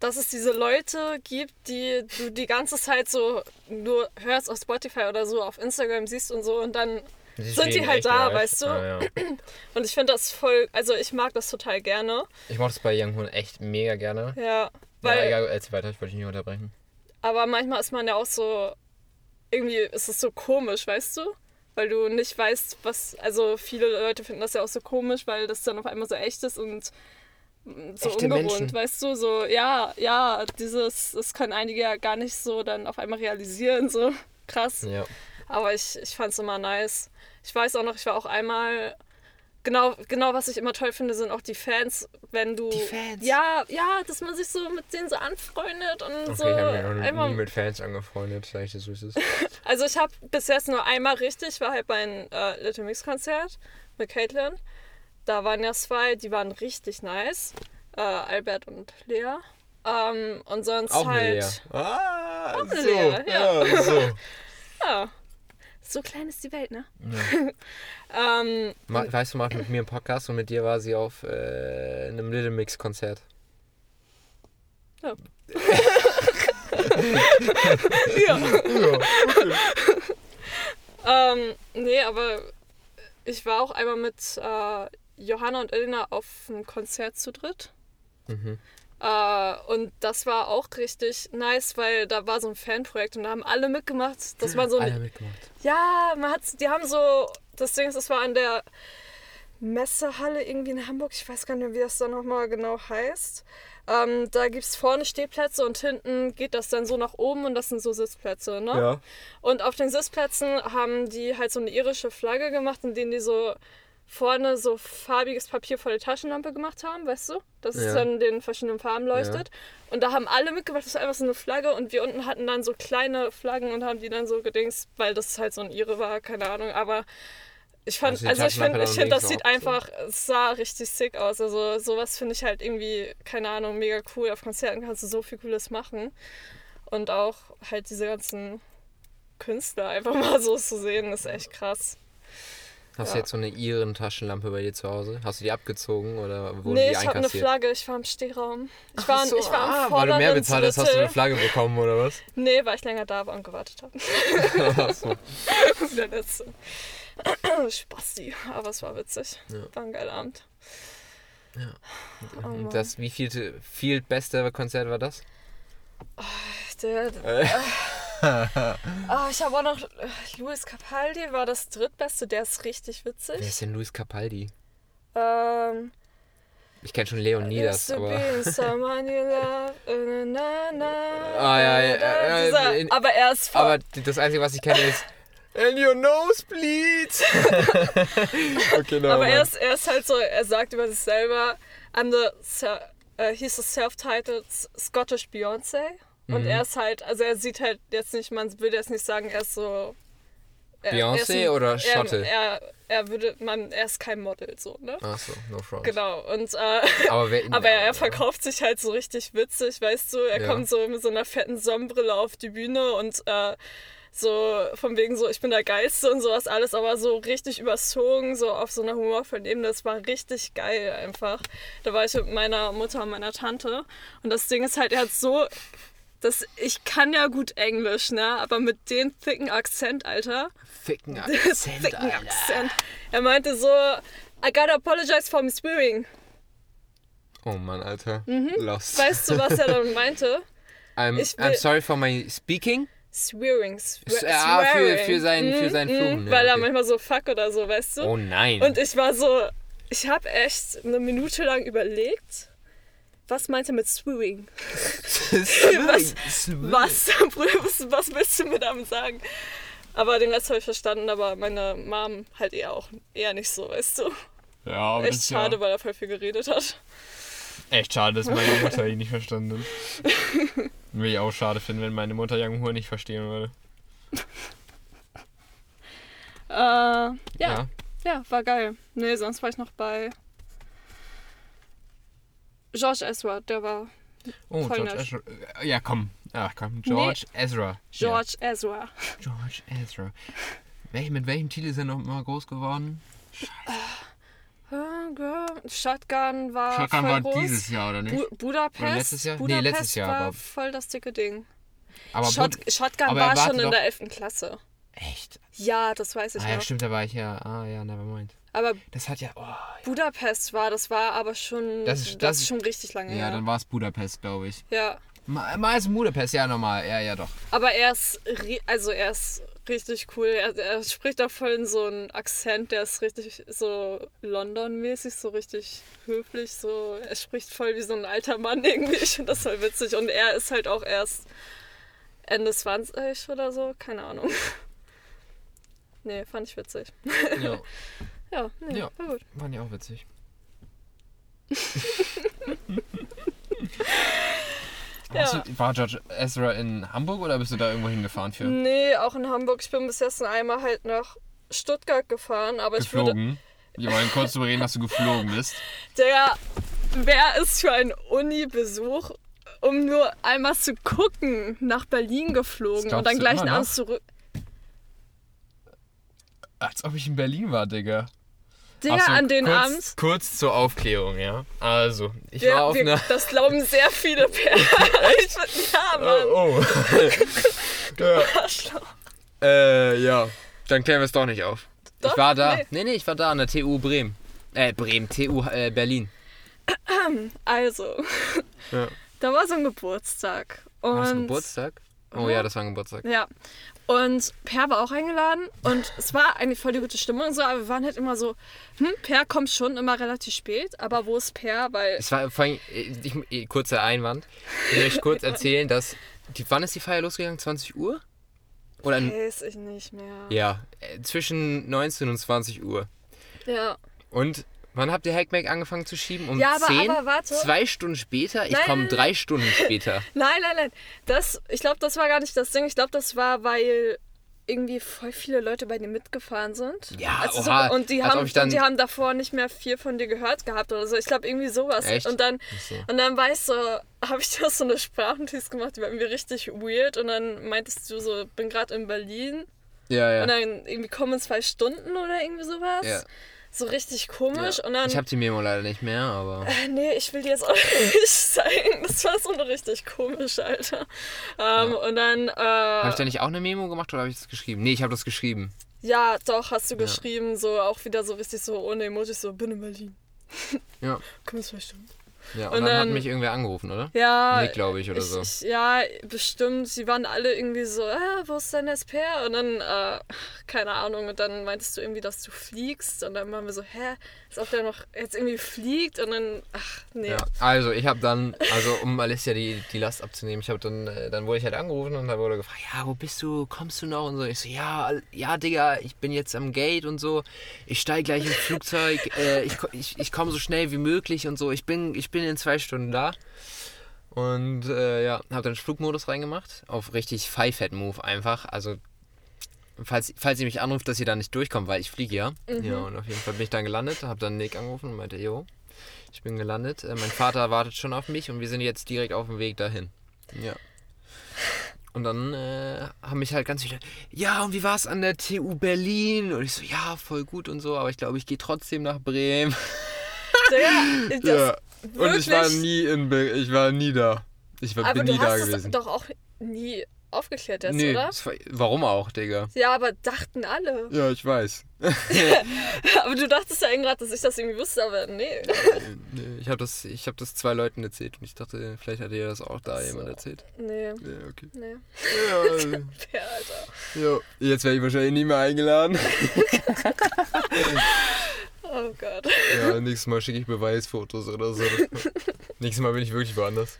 dass es diese Leute gibt, die du die ganze Zeit so nur hörst auf Spotify oder so, auf Instagram siehst und so und dann Sind die halt da, weißt du? Ah, ja. und ich finde das voll, also ich mag das total gerne. Ich mochte es bei Young Horn echt mega gerne. Ja, Weil, ja, egal, erzähl weiter, ich wollte dich nicht unterbrechen. Aber manchmal ist man ja auch so, irgendwie ist es so komisch, weißt du? Weil du nicht weißt, was, also viele Leute finden das ja auch so komisch, weil das dann auf einmal so echt ist und so Echte ungewohnt, Menschen. weißt du? So, ja, ja, dieses, das können einige ja gar nicht so dann auf einmal realisieren, so krass. Ja. Aber ich, ich fand es immer nice. Ich weiß auch noch, ich war auch einmal. Genau, genau, was ich immer toll finde, sind auch die Fans, wenn du. Die Fans? Ja, ja, dass man sich so mit denen so anfreundet und Okay, so. ich habe mich einmal, nie mit Fans angefreundet, sag ich das, so ist es. also ich habe bis jetzt nur einmal richtig, war halt bei einem äh, Little Mix Konzert mit Caitlin. Da waren ja zwei, die waren richtig nice. Äh, Albert und Lea. Ähm, und sonst Auch eine halt. Lea. Ah, Auch eine so. Lea, ja. ja, so. Ja. So klein ist die Welt, ne? ähm, Ma- Weißt du, macht mit mir einen Podcast und mit dir war sie auf äh, einem Little Mix Konzert. Ja. ja. Ähm, nee, aber ich war auch einmal mit äh, Johanna und Elena auf einem Konzert zu dritt. Mhm. Äh, und das war auch richtig nice, weil da war so ein Fanprojekt und da haben alle mitgemacht. Das war so Alle ein, mitgemacht. ja, man hat, die haben so, das Ding ist, das war an der Messehalle irgendwie in Hamburg. Ich weiß gar nicht, wie das da nochmal genau heißt. Ähm, da gibt es vorne Stehplätze und hinten geht das dann so nach oben und das sind so Sitzplätze, ne? Ja. Und auf den Sitzplätzen haben die halt so eine irische Flagge gemacht, in denen die so vorne so farbiges Papier vor der Taschenlampe gemacht haben, weißt du? Dass es Ja. dann in den verschiedenen Farben leuchtet. Und da haben alle mitgemacht, das war einfach so eine Flagge und wir unten hatten dann so kleine Flaggen und haben die dann so gedings, weil das halt so ein Ire war, keine Ahnung, aber ich fand, die also ich finde, ich dann finde, das sieht einfach, es sah richtig sick aus. Also sowas finde ich halt irgendwie, keine Ahnung, mega cool. Auf Konzerten kannst du so viel Cooles machen. Und auch halt diese ganzen Künstler einfach mal so zu sehen, ist echt krass. Hast Ja. du jetzt so eine Iren-Taschenlampe bei dir zu Hause? Hast du die abgezogen oder wurden nee, die ich habe eine einkassiert? Flagge, ich war im Stehraum. Ich war, so, ich war am ah, weil vorderen du mehr bezahlt hast, hast du eine Flagge bekommen oder was? Nee, weil ich länger da war und gewartet habe. Ach so. Der letzte. Spasti, aber es war witzig. Ja. War ein geiler Abend. Oh Mann. Und das wie viel, viel beste Konzert war das? Der, Äh. Ah, ich habe auch noch äh, Luis Capaldi war das drittbeste, der ist richtig Wer witzig. ist denn Luis Capaldi? Ähm, Ich kenne schon Leonidas, aber. aber er ist voll, Aber das Einzige, was ich kenne, ist. And your nose bleeds! okay, no, aber er ist, er ist halt so, er sagt über sich selber, I'm the, äh, he's a self-titled Scottish Beyoncé. Und Mhm. er ist halt, also er sieht halt jetzt nicht, man würde jetzt nicht sagen, er ist so. Beyoncé oder Schotte? Er, er, würde, man, er ist kein Model, so, ne? Ach so, no front. Genau, und äh, Aber, wer, Aber er, er verkauft sich halt so richtig witzig, weißt du? Er Ja. kommt so mit so einer fetten Sonnenbrille auf die Bühne und äh, so von wegen so, ich bin der Geilste und sowas alles, aber so richtig überzogen, so auf so einer humorvollen Ebene. Das war richtig geil einfach. Da war ich mit meiner Mutter und meiner Tante und das Ding ist halt, er hat so Das, ich kann ja gut Englisch, ne? Aber mit dem thicken Akzent, Alter. Ficken Akzent, thicken Alter. Akzent. Er meinte so, I gotta apologize for swearing. Oh Mann, Alter. Lost. Mhm. Weißt du, was er dann meinte? I'm, I'm sorry for my speaking. Swearing. Swe S- ja, für- swearing. für sein- für sein Fluchen, ja, weil er okay. manchmal so fuck oder so, weißt du? Oh nein. Und ich war so, ich habe echt eine Minute lang überlegt, was meint er mit Swearing? was, was, Bruder, was, was willst du mir damit sagen? Aber den Rest habe ich verstanden, aber meine Mom halt eher auch eher nicht so, weißt du? Ja, aber Echt schade, ja weil er voll viel geredet hat. echt schade, dass meine Mutter ihn nicht verstanden hat. Würde ich auch schade finden, wenn meine Mutter Young Hur nicht verstehen würde. Äh, ja, ja. ja, war geil. Nee, sonst war ich noch bei George Ezra, der war Oh, Voll George nett. Ezra. Ja, komm. Ach komm, George Ezra. Ja. George Ezra. George Ezra. Welch, mit welchem Titel ist er noch mal groß geworden? Äh, girl. Shotgun war Shotgun voll war groß. dieses Jahr, oder nicht? Bu Budapest. Oder letztes Jahr? Nee, Budapest letztes Jahr, war aber- voll das dicke Ding. Aber Shot Bud- Shotgun aber war schon in der 11. Klasse. Echt? Ja, das weiß ich Ah ja, noch. stimmt, da war ich ja. Ah ja, nevermind. Aber Das hat ja. Oh, Budapest war, das war aber schon, Das ist- das ist ist- schon richtig lange ja, her. dann war es Budapest, glaube ich. ja, Mal, mal ist Budapest, ja, normal. Ja, ja, doch. aber er ist, also er ist richtig cool. Er, er spricht da voll in so einen Akzent, der ist richtig so London-mäßig, so richtig höflich. So, er spricht voll wie so ein alter Mann irgendwie. Ich finde das voll witzig. Und er ist halt auch erst Ende 20 oder so, keine Ahnung. Nee, fand ich witzig. Ja, Ja, nee, Ja. war gut. fand ich auch witzig. Ja. du, war George Ezra in Hamburg oder bist du da irgendwo hingefahren für? Nee, auch in Hamburg. Ich bin bis jetzt einmal halt nach Stuttgart gefahren, aber ich würde. Geflogen? Wir wollen kurz darüber reden, dass du geflogen bist. Der, wer ist für einen Uni-Besuch, um nur einmal zu gucken, nach Berlin geflogen und dann gleich abends zurück? Als ob ich in Berlin war, Digga. Digga, Ach so, an den kurz, Abend. Kurz zur Aufklärung, ja. Also, ich Ja, war auf wir, einer. das glauben sehr viele Pärchen. ja, Mann. Oh. ja. Arschloch. Äh, ja. Dann klären wir es doch nicht auf. Doch? Ich war da. Nee. Nee. nee, ich war da an der TU Bremen. Äh, Bremen, TU äh, Berlin. Also, Ja. da war so ein Geburtstag. Und War das ein Geburtstag? Oh ja, das war ein Geburtstag. Ja. Und Per war auch eingeladen und es war eigentlich voll die gute Stimmung und so, aber wir waren halt immer so, hm, Per kommt schon immer relativ spät, aber wo ist Per? Weil, Es war vor allem, äh, ich, ich, kurzer Einwand. Ich möchte kurz erzählen, dass. Die, wann ist die Feier losgegangen? 20 Uhr? Oder weiß ich nicht mehr. ja, äh, zwischen 19 und 20 Uhr. Ja. Und wann habt ihr Hackmack angefangen zu schieben? Um Ja, aber- 10? aber warte. Zwei Stunden später? Ich komme drei Stunden später. Nein, nein, nein. Das, ich glaube, das war gar nicht das Ding. Ich glaube, das war, weil irgendwie voll viele Leute bei dir mitgefahren sind. Ja, also so, oha, und, die haben, und die haben davor nicht mehr viel von dir gehört gehabt oder so. Ich glaube, irgendwie sowas. Echt? Und dann, so. und dann ich so, habe ich dir so eine Sprachnotiz gemacht, die war irgendwie richtig weird. Und dann meintest du so, bin gerade in Berlin. Ja, ja. Und dann irgendwie kommen in zwei Stunden oder irgendwie sowas. Ja. So richtig komisch. ja. Und dann. ich habe die Memo leider nicht mehr, aber. Äh, Nee, ich will dir jetzt auch nicht zeigen. Das war so richtig komisch, Alter. Ähm, Und dann, Habe ich äh, da nicht auch eine Memo gemacht oder habe ich das geschrieben? Nee, ich habe das geschrieben. ja, doch, hast du geschrieben, so auch wieder so richtig so ohne Emojis, so bin in Berlin. Ja. Komm, zwei Stunden. Ja und, Und dann, hat dann- mich irgendwer angerufen, oder? Ja. Nick, glaube ich, oder so. Ich, ja, bestimmt. Sie waren alle irgendwie so, äh, wo ist dein SPR? Und dann, äh, keine Ahnung. Und dann meintest du irgendwie, dass du fliegst. Und dann waren wir so, hä, als ob der noch jetzt irgendwie fliegt. Und dann, ach, nee. Ja, also ich habe dann, also um Alicia die, die Last abzunehmen, ich habe dann, äh, dann wurde ich halt angerufen und dann wurde gefragt, ja, wo bist du, kommst du noch und so. Ich so, ja, ja, Digga, ich bin jetzt am Gate und so, ich steige gleich ins Flugzeug, äh, ich, ich, ich komme so schnell wie möglich und so, ich bin, ich bin in zwei Stunden da. Und äh, ja, habe dann Flugmodus reingemacht, auf richtig Five-Head-Move einfach, also falls, falls ihr mich anruft, dass ihr da nicht durchkommt, weil ich fliege ja. Ja, und auf jeden Fall bin ich dann gelandet, habe dann Nick angerufen und meinte, jo, ich bin gelandet. Äh, mein Vater wartet schon auf mich und wir sind jetzt direkt auf dem Weg dahin. Ja. Und dann äh, haben mich halt ganz viele, ja, und wie war es an der TU Berlin? Und ich so, ja, voll gut und so, aber ich glaube, ich gehe trotzdem nach Bremen. Digga, das, Und ich war wirklich? nie in Bre ich war nie da. Ich war, Aber bin du nie da hast es gewesen. doch auch nie aufgeklärt jetzt, nee, oder? war, warum auch, Digga? Ja, aber dachten alle. Ja, ich weiß. Aber du dachtest ja eben gerade, dass ich das irgendwie wusste, aber nee. Nee, ich habe das, ich hab das zwei Leuten erzählt und ich dachte, vielleicht hat ihr das auch da so. jemand erzählt. Nee, Ja, okay. nee. Ja, Alter. ja. Jetzt werde ich wahrscheinlich nie mehr eingeladen. Oh Gott. Ja, nächstes Mal schicke ich Beweisfotos oder so. nächstes Mal bin ich wirklich woanders.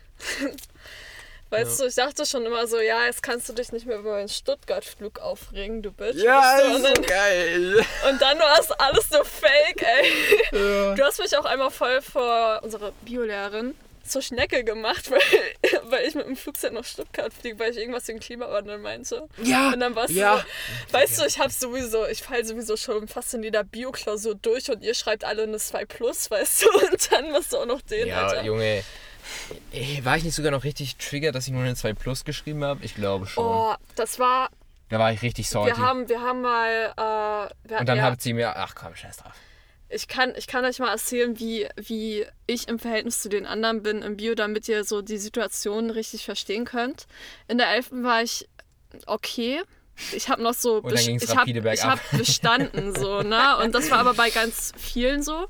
Weißt du, ich dachte schon immer so, ja, jetzt kannst du dich nicht mehr über meinen Stuttgart-Flug aufregen, du Bitch. Ja, Weißt du, ist und, so dann, geil. und dann war es alles so fake, ey. Ja. Du hast mich auch einmal voll vor unserer Biolehrerin zur Schnecke gemacht, weil, weil ich mit dem Flugzeug nach Stuttgart fliege, weil ich irgendwas wegen Klimawandel meinte. Ja. Und dann warst ja. du, weißt du, ich hab sowieso, ich fall sowieso schon fast in jeder Bio-Klausur durch und ihr schreibt alle eine 2 Plus, weißt du, und dann musst du auch noch den, Ja, Alter. Junge. Ey, war ich nicht sogar noch richtig triggert, dass ich nur eine 2 Plus geschrieben habe? Ich glaube schon. Oh, das war, Da war ich richtig salty. wir haben, wir haben mal, äh, wir Und dann ja, hat sie mir, ach komm, scheiß drauf. Ich kann, ich kann euch mal erzählen, wie, wie ich im Verhältnis zu den anderen bin im Bio, damit ihr so die Situation richtig verstehen könnt. In der 11. war ich okay. Ich habe noch so, ich habe rapide bergab. hab bestanden so, ne? Und das war aber bei ganz vielen so.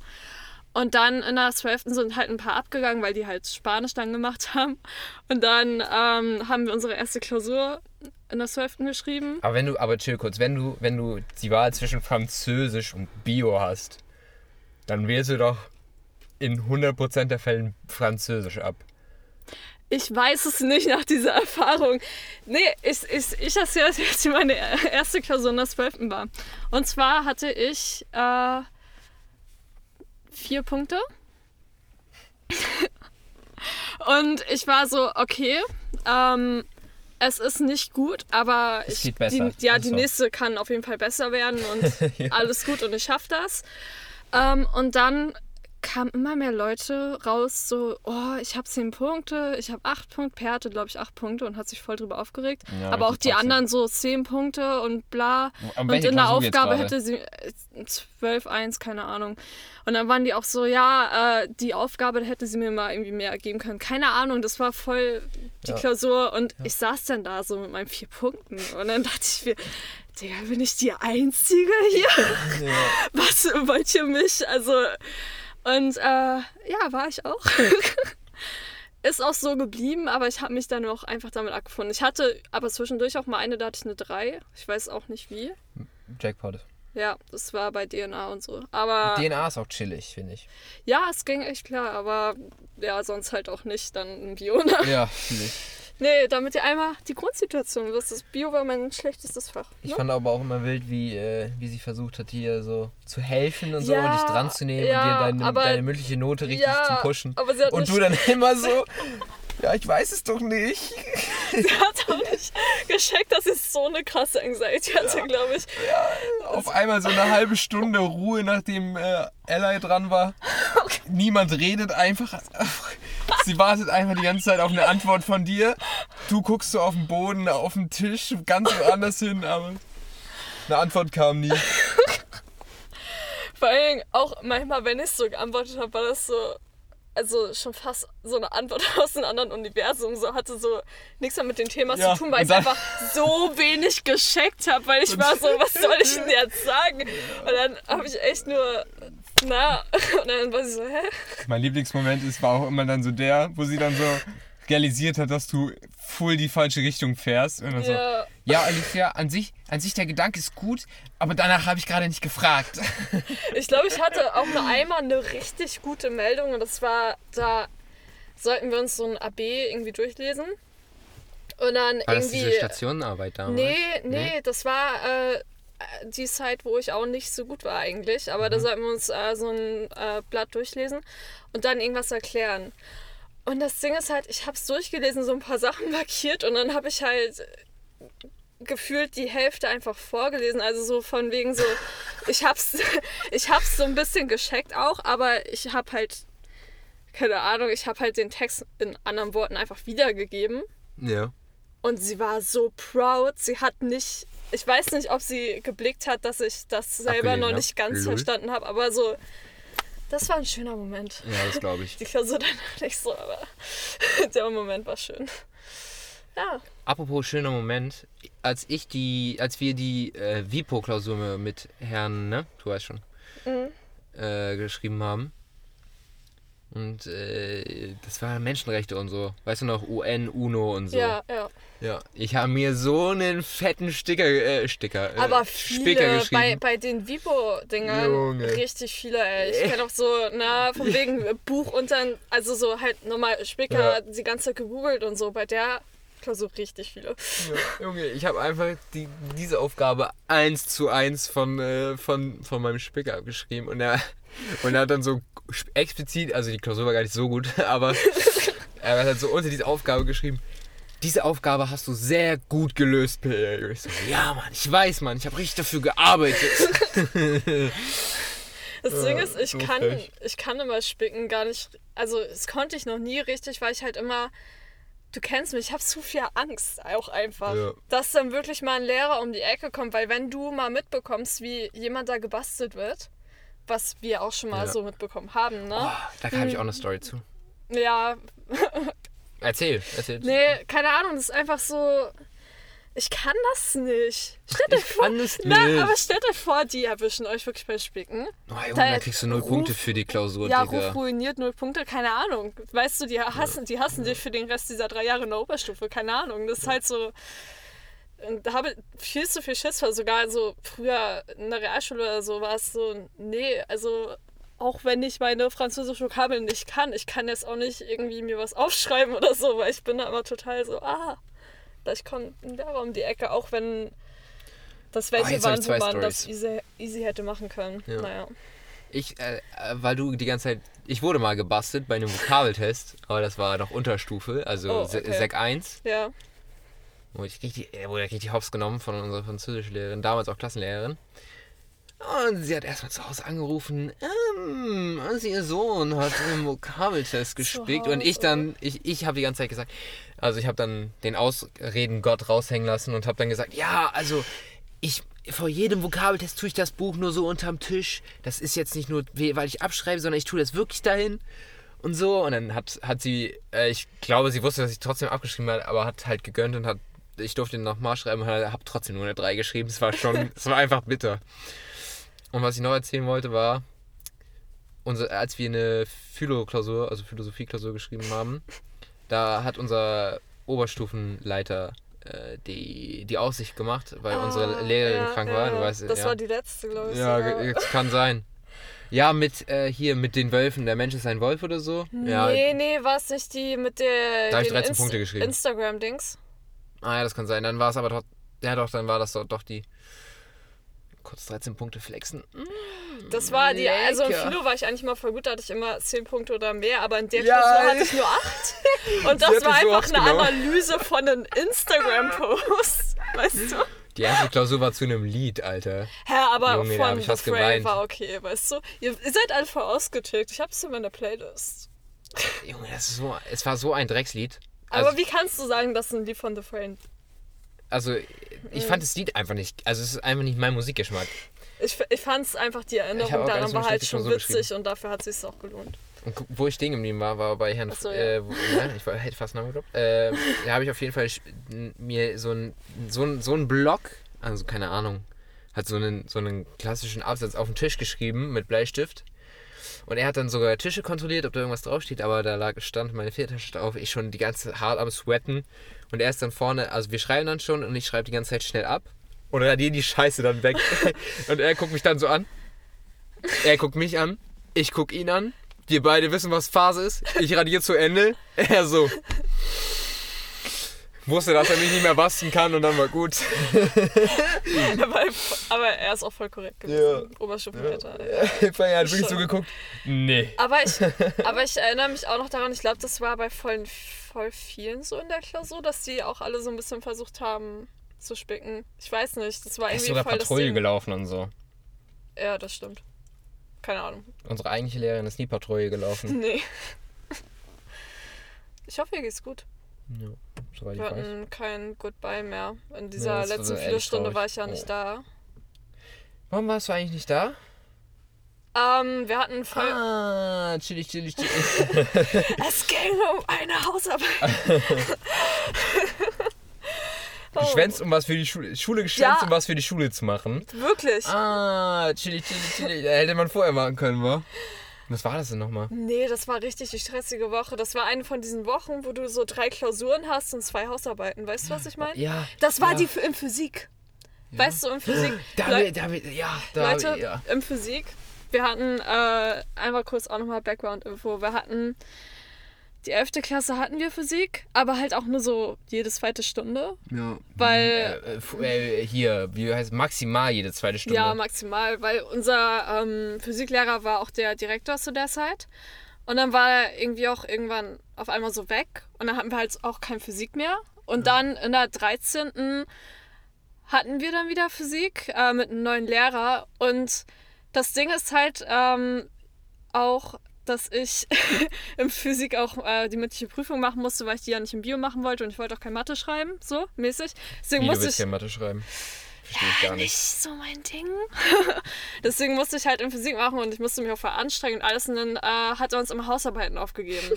Und dann in der 12. sind halt ein paar abgegangen, weil die halt Spanisch dann gemacht haben. Und dann ähm, haben wir unsere erste Klausur in der 12. geschrieben. Aber wenn du, aber chill kurz, wenn du, wenn du die Wahl zwischen Französisch und Bio hast, dann wählst du doch in 100% der Fällen Französisch ab. Ich weiß es nicht nach dieser Erfahrung. Nee, ich, ich, ich erzähle jetzt, wie meine erste Klausur in der 12. war. Und zwar hatte ich äh, vier Punkte. Und ich war so, okay, ähm, es ist nicht gut, aber ich. Die, ja, die Achso. nächste kann auf jeden Fall besser werden und Ja. alles gut und ich schaff das. Ähm, und dann kamen immer mehr Leute raus, so, oh, ich habe zehn Punkte, ich habe acht Punkte. Per hatte, glaube ich, acht Punkte und hat sich voll drüber aufgeregt. Ja, Aber auch die anderen so zehn Punkte und bla. Und in der Aufgabe hätte sie äh, 12, 1, keine Ahnung. Und dann waren die auch so, ja, äh, die Aufgabe hätte sie mir mal irgendwie mehr geben können. Keine Ahnung, das war voll die Ja. Klausur. Und ich saß dann da so mit meinen vier Punkten. Und dann dachte ich mir, Digga, bin ich die Einzige hier? Was wollt ihr mich? Also, und äh, ja, war ich auch. Ist auch so geblieben, aber ich habe mich dann auch einfach damit abgefunden. Ich hatte aber zwischendurch auch mal eine, da hatte ich eine 3. Ich weiß auch nicht wie. Jackpot. Ja, das war bei DNA und so. Aber DNA ist auch chillig, finde ich. ja, es ging echt klar, aber ja, sonst halt auch nicht dann ein Bio. Ne? Ja, finde ich. Nee, damit ihr einmal die Grundsituation wisst. Das Bio war mein schlechtestes Fach. Ich Ne? fand aber auch immer wild, wie, äh, wie sie versucht hat, dir so zu helfen und so Ja, und dich dran zu nehmen ja, und dir deine, aber- deine mündliche Note richtig ja, zu pushen. Und du dann immer so, ja, ich weiß es doch nicht. sie hat auch nicht gescheckt, dass sie so eine krasse Anxiety hatte, glaube ich. Auf einmal so eine halbe Stunde Ruhe, nachdem äh, Ally dran war. Niemand redet einfach. Sie wartet einfach die ganze Zeit auf eine Antwort von dir. Du guckst so auf den Boden, auf den Tisch, ganz woanders hin, aber eine Antwort kam nie. Vor allem auch manchmal, wenn ich so geantwortet habe, war das so, also schon fast so eine Antwort aus einem anderen Universum. So hatte so nichts mehr mit dem Thema Ja, zu tun, weil ich einfach so wenig gescheckt habe, weil ich war so, was soll ich denn jetzt sagen? Und dann habe ich echt nur, na, und dann war sie so, hä? Mein Lieblingsmoment ist, war auch immer dann so der, wo sie dann so realisiert hat, dass du voll die falsche Richtung fährst. Und dann so, Ja. ja, Alicia, an sich, an sich der Gedanke ist gut, aber danach habe ich gerade nicht gefragt. Ich glaube, ich hatte auch nur einmal eine richtig gute Meldung und das war, da sollten wir uns so ein AB irgendwie durchlesen. Und dann War das irgendwie. diese Stationenarbeit damals? Nee, nee, das war äh, die Zeit, wo ich auch nicht so gut war eigentlich. Aber Mhm. da sollten wir uns äh, so ein äh, Blatt durchlesen und dann irgendwas erklären. Und das Ding ist halt, ich habe es durchgelesen, so ein paar Sachen markiert und dann habe ich halt gefühlt die Hälfte einfach vorgelesen. Also so von wegen so, ich hab's, ich hab's so ein bisschen gescheckt auch, aber ich habe halt, keine Ahnung, ich habe halt den Text in anderen Worten einfach wiedergegeben. Ja. Und sie war so proud. Sie hat nicht. Ich weiß nicht, ob sie geblickt hat, dass ich das selber Abgelehnt, noch ne? nicht ganz Lol. verstanden habe, aber so. Das war ein schöner Moment. Ja, das glaube ich. Die Klausur danach nicht so, aber der Moment war schön. Ja. Apropos schöner Moment, als ich die, als wir die äh, Vipo-Klausur mit Herrn, ne, du weißt schon, Mhm. äh, geschrieben haben. Und äh, das war Menschenrechte und so. Weißt du noch, UN, UNO und so. Ja, ja. Ja. Ich habe mir so einen fetten Sticker, äh, Sticker, äh, Aber Spicker viele, bei, geschrieben. bei den Vipo-Dingern, Junge. richtig viele, ey. Ich kenne auch so, na, von wegen Buch und dann, also so halt nochmal Spicker Ja. die ganze Zeit gegoogelt und so. Bei der Klausur richtig viele. Ja, Junge, ich habe einfach die, diese Aufgabe eins zu eins von, äh, von, von meinem Spicker abgeschrieben und er, und er hat dann so explizit, also die Klausur war gar nicht so gut, aber er hat dann so unter diese Aufgabe geschrieben, diese Aufgabe hast du sehr gut gelöst, so, ja, Mann, ich weiß, Mann, ich habe richtig dafür gearbeitet. Das Ding ist, ich kann, ich kann immer spicken gar nicht, also das konnte ich noch nie richtig, weil ich halt immer, du kennst mich, ich habe zu viel Angst auch einfach, Ja. dass dann wirklich mal ein Lehrer um die Ecke kommt, weil wenn du mal mitbekommst, wie jemand da gebastelt wird, was wir auch schon mal Ja. so mitbekommen haben, ne? Oh, da habe ich auch eine Story zu. Ja, Erzähl, erzähl. nee, keine Ahnung, das ist einfach so, ich kann das nicht. Stell dir Ich vor, kann es na, nicht. aber stellt euch vor, die erwischen euch wirklich beim Spicken. Oh, Junge, Da- kriegst du null Ruf- Punkte für die Klausur, Ja, Digga. Ruf ruiniert null Punkte, keine Ahnung. Weißt du, die hassen, die hassen dich für den Rest dieser drei Jahre in der Oberstufe, keine Ahnung. Das ist halt so. Und Da habe ich viel zu viel Schiss vor. Sogar so früher in der Realschule oder so war es so, nee, also auch wenn ich meine französische Vokabeln nicht kann, ich kann jetzt auch nicht irgendwie mir was aufschreiben oder so, weil ich bin da immer total so, ah, gleich kommt ein Lehrer um die Ecke, auch wenn das welche Ah, jetzt hab waren, ich wo man das Storys. easy, easy hätte machen können. Ja. Naja. Ich, äh, äh, weil du die ganze Zeit. Ich wurde mal gebastelt bei einem Vokabeltest, aber das war noch Unterstufe, also Oh, okay. Sek 1, Ja. Wo ich richtig, äh, wurde ich richtig hops genommen von unserer Französischlehrerin, damals auch Klassenlehrerin. Und sie hat erstmal zu Hause angerufen, ähm, also ihr Sohn hat im Vokabeltest gespickt. Und ich dann, ich, ich habe die ganze Zeit gesagt, also ich habe dann den Ausreden Gott raushängen lassen und habe dann gesagt, ja, also ich, vor jedem Vokabeltest tue ich das Buch nur so unterm Tisch. Das ist jetzt nicht nur, we- weil ich abschreibe, sondern ich tue das wirklich dahin und so. Und dann hat, hat sie, äh, ich glaube, sie wusste, dass ich trotzdem abgeschrieben habe, aber hat halt gegönnt und hat, ich durfte ihn nochmal schreiben und habe trotzdem nur eine 3 geschrieben. Es war schon, es war einfach bitter. Und was ich noch erzählen wollte, war, unser, als wir eine Philo-Klausur, also Philosophie-Klausur geschrieben haben, da hat unser Oberstufenleiter äh, die, die Aussicht gemacht, weil unsere Ah, Lehrerin ja, krank ja, war. Du weißt, das ja. war die letzte, glaube ich. Ja, kann sein. Ja, mit äh, hier mit den Wölfen, der Mensch ist ein Wolf oder so. Ja, Nee, nee, war es nicht die mit der Da hab ich den 13 Punkte geschrieben. Instagram-Dings? Ah, ja, das kann sein. Dann war es aber doch, ja doch, dann war das doch, doch die kurz 13 Punkte flexen. Das war die, also im Lecker. Philo war ich eigentlich mal voll gut, da hatte ich immer 10 Punkte oder mehr, aber in der Ja, Klausur hatte ich nur 8. Und das war einfach eine ausgenommen. Analyse von einem Instagram-Post. Weißt du? Die erste Klausur war zu einem Lied, Alter. Hä, aber Junge, von ich The geweint. war okay, weißt du? Ihr, ihr seid voll ausgetickt. Ich hab's in meiner Playlist. Junge, das ist so, es war so ein Dreckslied. Aber Also, wie kannst du sagen, dass ein Lied von The Fray also ich fand das Lied einfach nicht, also es ist einfach nicht mein Musikgeschmack. Ich, ich fand's einfach, die Erinnerung daran so war halt schon Klausur witzig und dafür hat sich's auch gelohnt. Und wo ich stehen geblieben war, war bei Herrn, so, ja. äh, wo, ne, ich war, hätte fast Namen geglaubt, äh, da habe ich auf jeden Fall mir so einen so ein, so ein Block, also keine Ahnung, hat so einen, so einen klassischen Absatz auf den Tisch geschrieben mit Bleistift. Und er hat dann sogar Tische kontrolliert, ob da irgendwas draufsteht, aber da lag, stand meine Viertasche drauf, ich schon die ganze hart am Sweaten. Und er ist dann vorne, also wir schreiben dann schon und ich schreibe die ganze Zeit schnell ab. Und radiere die Scheiße dann weg. und er guckt mich dann so an. Er guckt mich an, ich guck ihn an. Wir beide wissen, was Phase ist. Ich radiere zu Ende. Er so. Wusste, dass er mich nicht mehr basten kann und dann war gut. aber, aber er ist auch voll korrekt gewesen. Oberstufenleiter. Ja. er hat wirklich so geguckt. Nee. Aber ich, aber ich erinnere mich auch noch daran, ich glaube, das war bei voll, voll vielen so in der Klausur, dass die auch alle so ein bisschen versucht haben zu spicken. Ich weiß nicht, das war Er ist irgendwie sogar voll Patrouille das Ding. gelaufen und so. Ja, das stimmt. Keine Ahnung. Unsere eigentliche Lehrerin ist nie Patrouille gelaufen. Nee. Ich hoffe, ihr geht's gut. Ja, soweit ich Wir weiß. hatten kein Goodbye mehr. In dieser war letzten Viertelstunde war ich ja nicht Oh. da. Warum warst du eigentlich nicht da? Ähm, wir hatten voll. Ah, chillig, chillig, chillig. Es ging um eine Hausarbeit. Geschwänzt, um was für die Schule. Schule geschwänzt, Ja. um was für die Schule zu machen. Wirklich? Ah, chillig, chillig, chillig. Hätte man vorher machen können, wa? Was war das denn nochmal? Nee, das war richtig die stressige Woche. Das war eine von diesen Wochen, wo du so drei Klausuren hast und zwei Hausarbeiten. Weißt du, was ich meine? Ja. Das war ja. die f- in Physik. Weißt du, in Physik. Da, wir- da, ja, da, Leute, ja. im Physik, wir hatten, äh, einmal kurz auch nochmal Background-Info, wir hatten, die 11. Klasse hatten wir Physik, aber halt auch nur so jede zweite Stunde, ja. weil, Äh, f- äh, hier, wie heißt maximal jede zweite Stunde. ja, maximal, weil unser ähm, Physiklehrer war auch der Direktor zu der Zeit und dann war er irgendwie auch irgendwann auf einmal so weg und dann hatten wir halt auch kein Physik mehr und dann in der 13. hatten wir dann wieder Physik äh, mit einem neuen Lehrer. Und das Ding ist halt ähm, auch, dass ich im Physik auch äh, die mündliche Prüfung machen musste, weil ich die ja nicht im Bio machen wollte und ich wollte auch kein Mathe schreiben, so mäßig. Deswegen Wie, du musste willst ich. ja Mathe schreiben? Verstehe ich gar Nicht nicht. so mein Ding. Deswegen musste ich halt in Physik machen und ich musste mich auch veranstrengen und alles. Und dann äh, hat er uns immer Hausarbeiten aufgegeben.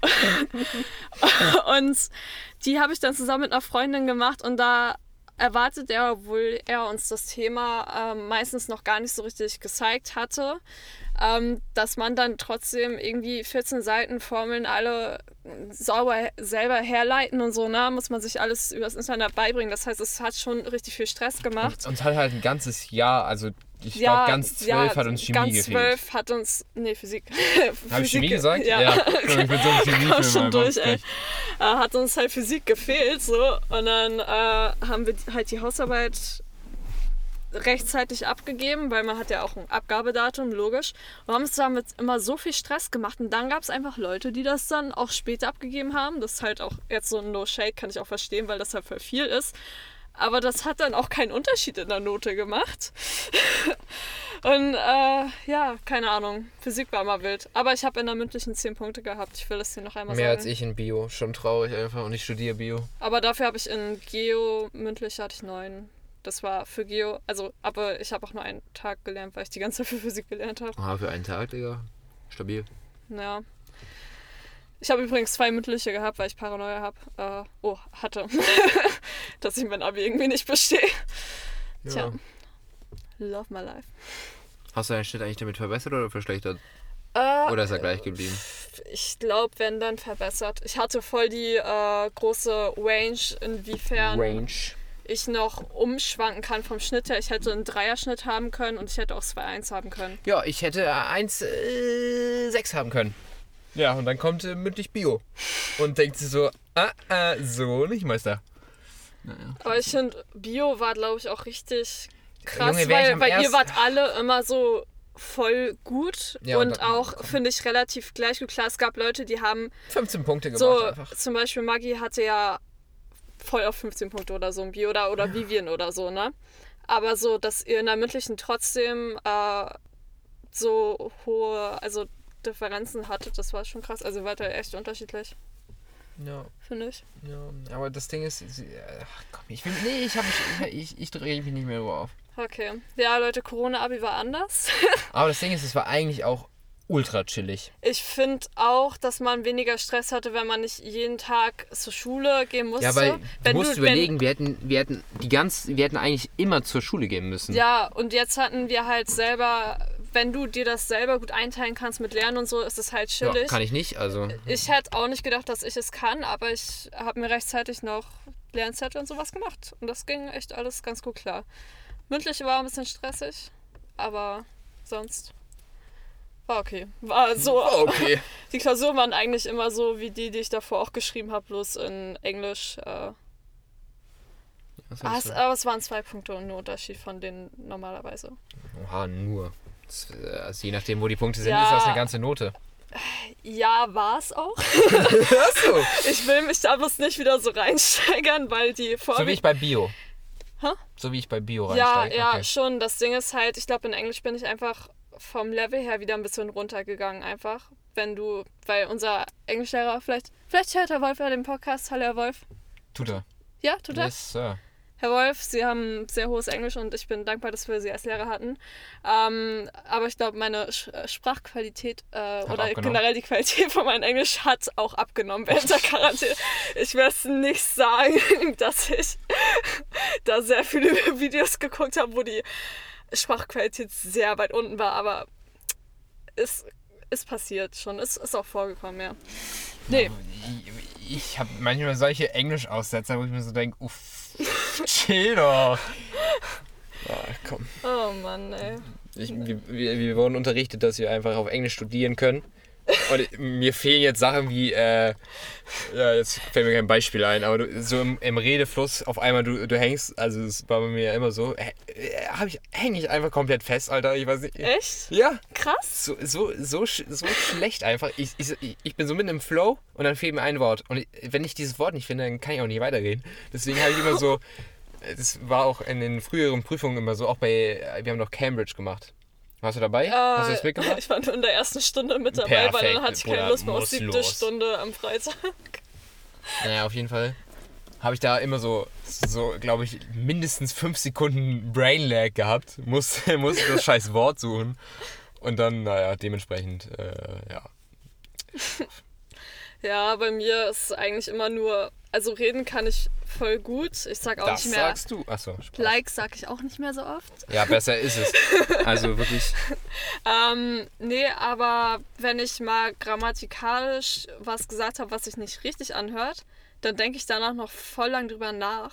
und die habe ich dann zusammen mit einer Freundin gemacht und da erwartet er, obwohl er uns das Thema ähm, meistens noch gar nicht so richtig gezeigt hatte, ähm, dass man dann trotzdem irgendwie 14 Seiten Formeln alle sauber selber herleiten und so, ne? Muss man sich alles übers Internet beibringen. Das heißt, es hat schon richtig viel Stress gemacht. Uns hat halt ein ganzes Jahr, also ich Ja, glaube ganz zwölf ja, hat uns Chemie ganz gefehlt. zwölf hat uns, nee, Physik. Habe ich Chemie ge- gesagt? Ja. Ich bin so ein Chemiefilm schon durch, ey. Äh, hat uns halt Physik gefehlt, so. Und dann äh, haben wir halt die Hausarbeit rechtzeitig abgegeben, weil man hat ja auch ein Abgabedatum, logisch. Und haben uns damit immer so viel Stress gemacht. Und dann gab es einfach Leute, die das dann auch später abgegeben haben. Das ist halt auch jetzt so ein No-Shade, kann ich auch verstehen, weil das halt voll viel ist. Aber das hat dann auch keinen Unterschied in der Note gemacht. Und äh, ja, keine Ahnung. Physik war immer wild. Aber ich habe in der mündlichen 10 Punkte gehabt. Ich will es dir noch einmal Mehr sagen. als ich in Bio. Schon traurig einfach. Und ich studiere Bio. Aber dafür habe ich in Geo mündlich hatte ich 9. Das war für Geo, also, aber ich habe auch nur einen Tag gelernt, weil ich die ganze Zeit für Physik gelernt habe. Ah, für einen Tag, Digga. Stabil. Ja. Ich habe übrigens zwei mündliche gehabt, weil ich Paranoia habe. Äh, oh, hatte. Dass ich mein Abi irgendwie nicht bestehe. Ja. Tja. Love my life. Hast du deinen Schnitt eigentlich damit verbessert oder verschlechtert? Äh, Oder ist er gleich geblieben? ich glaube, wenn dann verbessert. Ich hatte voll die äh, große Range, inwiefern Range. ich noch umschwanken kann vom Schnitt her. Ich hätte einen Dreierschnitt haben können und ich hätte auch 2-1 haben können. Ja, ich hätte 1,6 haben können. Ja, und dann kommt äh, mündlich Bio. Und denkt sich so, ah, ah, so nicht, Meister. Aber ich finde, Bio war, glaube ich, auch richtig krass, Junge, wär ich weil, am weil ihr wart alle immer so voll gut Ja, und und dann- auch, finde ich, relativ gleich gut. Klar, es gab Leute, die haben 15 Punkte gemacht so, einfach. zum Beispiel Maggie hatte ja voll auf 15 Punkte oder so im Bio oder, oder Vivian oder so, ne? Aber so, dass ihr in der mündlichen trotzdem äh, so hohe, also Differenzen hattet, das war schon krass. Also wart ihr echt unterschiedlich, Ja, finde ich. ja. Aber das Ding ist, sie- ach komm, ich will, nee, ich, hab, ich, ich, ich drehe mich nicht mehr drüber auf. Okay. Ja, Leute, Corona-Abi war anders. Aber das Ding ist, es war eigentlich auch ultra chillig. Ich finde auch, dass man weniger Stress hatte, wenn man nicht jeden Tag zur Schule gehen musste. Ja, weil du Wenn musst wenn- überlegen, wir hätten, wir hätten die ganz, wir hätten eigentlich immer zur Schule gehen müssen. Ja, und jetzt hatten wir halt selber, wenn du dir das selber gut einteilen kannst mit Lernen und so, ist es halt Ja, chillig. kann ich nicht, also. ich hätte auch nicht gedacht, dass ich es kann, aber ich habe mir rechtzeitig noch Lernzettel und sowas gemacht. Und das ging echt alles ganz gut klar. Mündliche war ein bisschen stressig, aber sonst war okay. War so. Oh, okay. Die Klausuren waren eigentlich immer so wie die, die ich davor auch geschrieben habe, bloß in Englisch. Äh, aber es waren zwei Punkte und nur Unterschied von denen normalerweise. Oha, nur. Das, Also je nachdem, wo die Punkte sind, Ja. ist das eine ganze Note. Ja, war es auch. Achso. Ich will mich da bloß nicht wieder so reinsteigern, weil die vor So wie ich bei Bio. Hä? So wie ich bei Bio Ja, reinsteige. ja, okay. schon. Das Ding ist halt, ich glaube, in Englisch bin ich einfach vom Level her wieder ein bisschen runtergegangen, einfach. Wenn du, weil unser Englischlehrer, vielleicht, vielleicht hört Herr Wolf ja den Podcast. Hallo, Herr Wolf. Tut er. Ja, tut er? Yes, Sir. Herr Wolf, Sie haben sehr hohes Englisch und ich bin dankbar, dass wir Sie als Lehrer hatten. Ähm, aber ich glaube, meine Sch äh, Sprachqualität äh, oder abgenommen. generell die Qualität von meinem Englisch hat auch abgenommen während der Quarantäne. Ich werde es nicht sagen, dass ich da sehr viele Videos geguckt habe, wo die Sprachqualität sehr weit unten war, aber es ist passiert schon. Es ist auch vorgekommen, ja. Nee, Ich, habe manchmal solche Englisch-Aussetzer, wo ich mir so denke, uff, chill doch. Ah, komm. oh Mann, ey. Ich, wir, wir wir wurden unterrichtet, dass wir einfach auf Englisch studieren können. Und mir fehlen jetzt Sachen wie, äh, ja, jetzt fällt mir kein Beispiel ein, aber du, so im, im Redefluss auf einmal du, du hängst, also es war bei mir ja immer so, äh, ich, hänge ich einfach komplett fest, Alter, ich weiß nicht. Echt? Ja, Krass. so, so, so, so schlecht einfach. Ich, ich, ich bin so mitten im Flow und dann fehlt mir ein Wort. Und wenn ich dieses Wort nicht finde, dann kann ich auch nicht weitergehen. Deswegen habe ich immer so, das war auch in den früheren Prüfungen immer so, auch bei, wir haben noch Cambridge gemacht. Warst du dabei? Hast du das Äh, mitgemacht? Ich war nur in der ersten Stunde mit dabei, weil Perfekt, dann hatte ich keine Bruder, Lust mehr auf siebte los. Stunde am Freitag. Naja, auf jeden Fall habe ich da immer so, so glaube ich, mindestens fünf Sekunden Brain Lag gehabt. Musste, musste das scheiß Wort suchen. Und dann, naja, dementsprechend, äh, ja. Ja, bei mir ist eigentlich immer nur, also reden kann ich voll gut. Ich sag auch Das nicht mehr. sagst du. Achso, Spaß. Like sag ich auch nicht mehr so oft. Ja, besser ist es. Also wirklich. Ähm, nee, aber wenn ich mal grammatikalisch was gesagt habe, was sich nicht richtig anhört, dann denke ich danach noch voll lang drüber nach.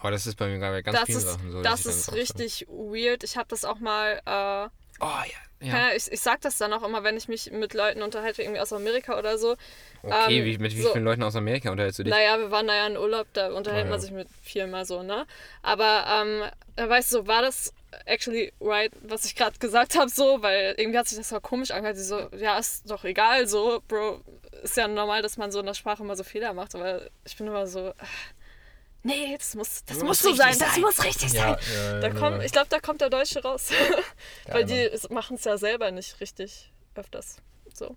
Aber das ist bei mir bei ganz das vielen ist, Sachen so. das ist richtig weird. Ich habe das auch mal. Äh, oh ja. Ja. Ich, ich sag das dann auch immer, wenn ich mich mit Leuten unterhalte, irgendwie aus Amerika oder so. Okay, ähm, wie, mit wie so- vielen Leuten aus Amerika unterhältst du dich? Naja, wir waren da ja in Urlaub, da unterhält Ah, ja. man sich mit vielen mal so, ne? Aber, ähm, da weißt du, war das actually right, was ich gerade gesagt habe, so? Weil irgendwie hat sich das so komisch angehört. Sie so, ja, ist doch egal, so, Bro. Ist ja normal, dass man so in der Sprache immer so Fehler macht, aber ich bin immer so, äh, nee, das muss, das Das muss so sein, richtig das sein. muss richtig Ja, sein. ja, Da ja, kommt, ich glaube, da kommt der Deutsche raus. Weil die machen es ja selber nicht richtig öfters. So.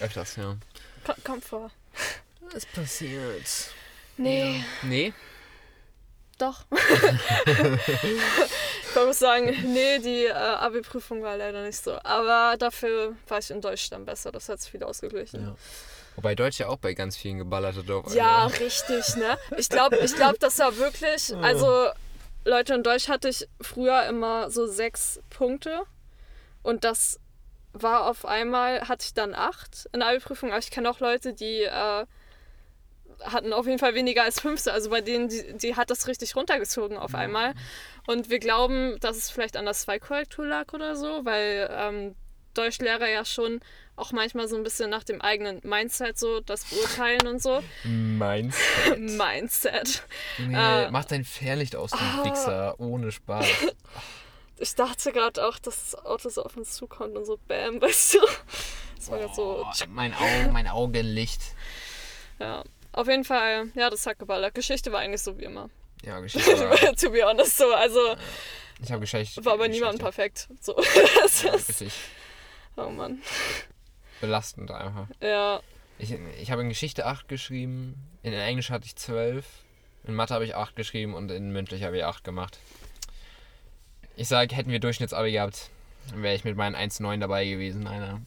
Öfters, ja. Ko- Kommt vor. Was passiert? Nee, Nee? doch. ich muss sagen, nee, die äh, Abi-Prüfung war leider nicht so. Aber dafür war ich in Deutsch dann besser. Das hat sich wieder ausgeglichen. Ja. Wobei Deutsch ja auch bei ganz vielen geballert hat. Auf Ja, einmal. richtig, ne? Ich glaube, ich glaub, das war wirklich. Also, Leute, in Deutsch hatte ich früher immer so sechs Punkte. Und das war auf einmal, hatte ich dann acht in der Abi-Prüfung. Aber ich kenne auch Leute, die äh, hatten auf jeden Fall weniger als fünf. Also bei denen, die, die hat das richtig runtergezogen auf einmal. Und wir glauben, dass es vielleicht an der Zweikorrektur lag oder so, weil ähm, Deutschlehrer ja schon auch manchmal so ein bisschen nach dem eigenen Mindset so das beurteilen und so. Meins. Mindset. Nee, Äh, mach dein Fernlicht aus, du ah. Wichser. Ohne Spaß. Ich dachte gerade auch, dass das Auto so auf uns zukommt und so Bam, weißt du. Das war gerade so. Oh, mein, Auge, mein Augenlicht. Ja. Auf jeden Fall, ja, das hat geballert. Geschichte war eigentlich so wie immer. Ja, Geschichte. war- to be honest, so. Also Ich habe Geschichte. war bei niemandem Geschichte. perfekt. So. Das Ja, ist, richtig oh Mann. belastend einfach. Ja. Ich, ich habe in Geschichte 8 geschrieben, in Englisch hatte ich 12, in Mathe habe ich 8 geschrieben und in mündlich habe ich 8 gemacht. Ich sage, hätten wir Durchschnittsabi gehabt, dann wäre ich mit meinen 1,9 dabei gewesen, Alter.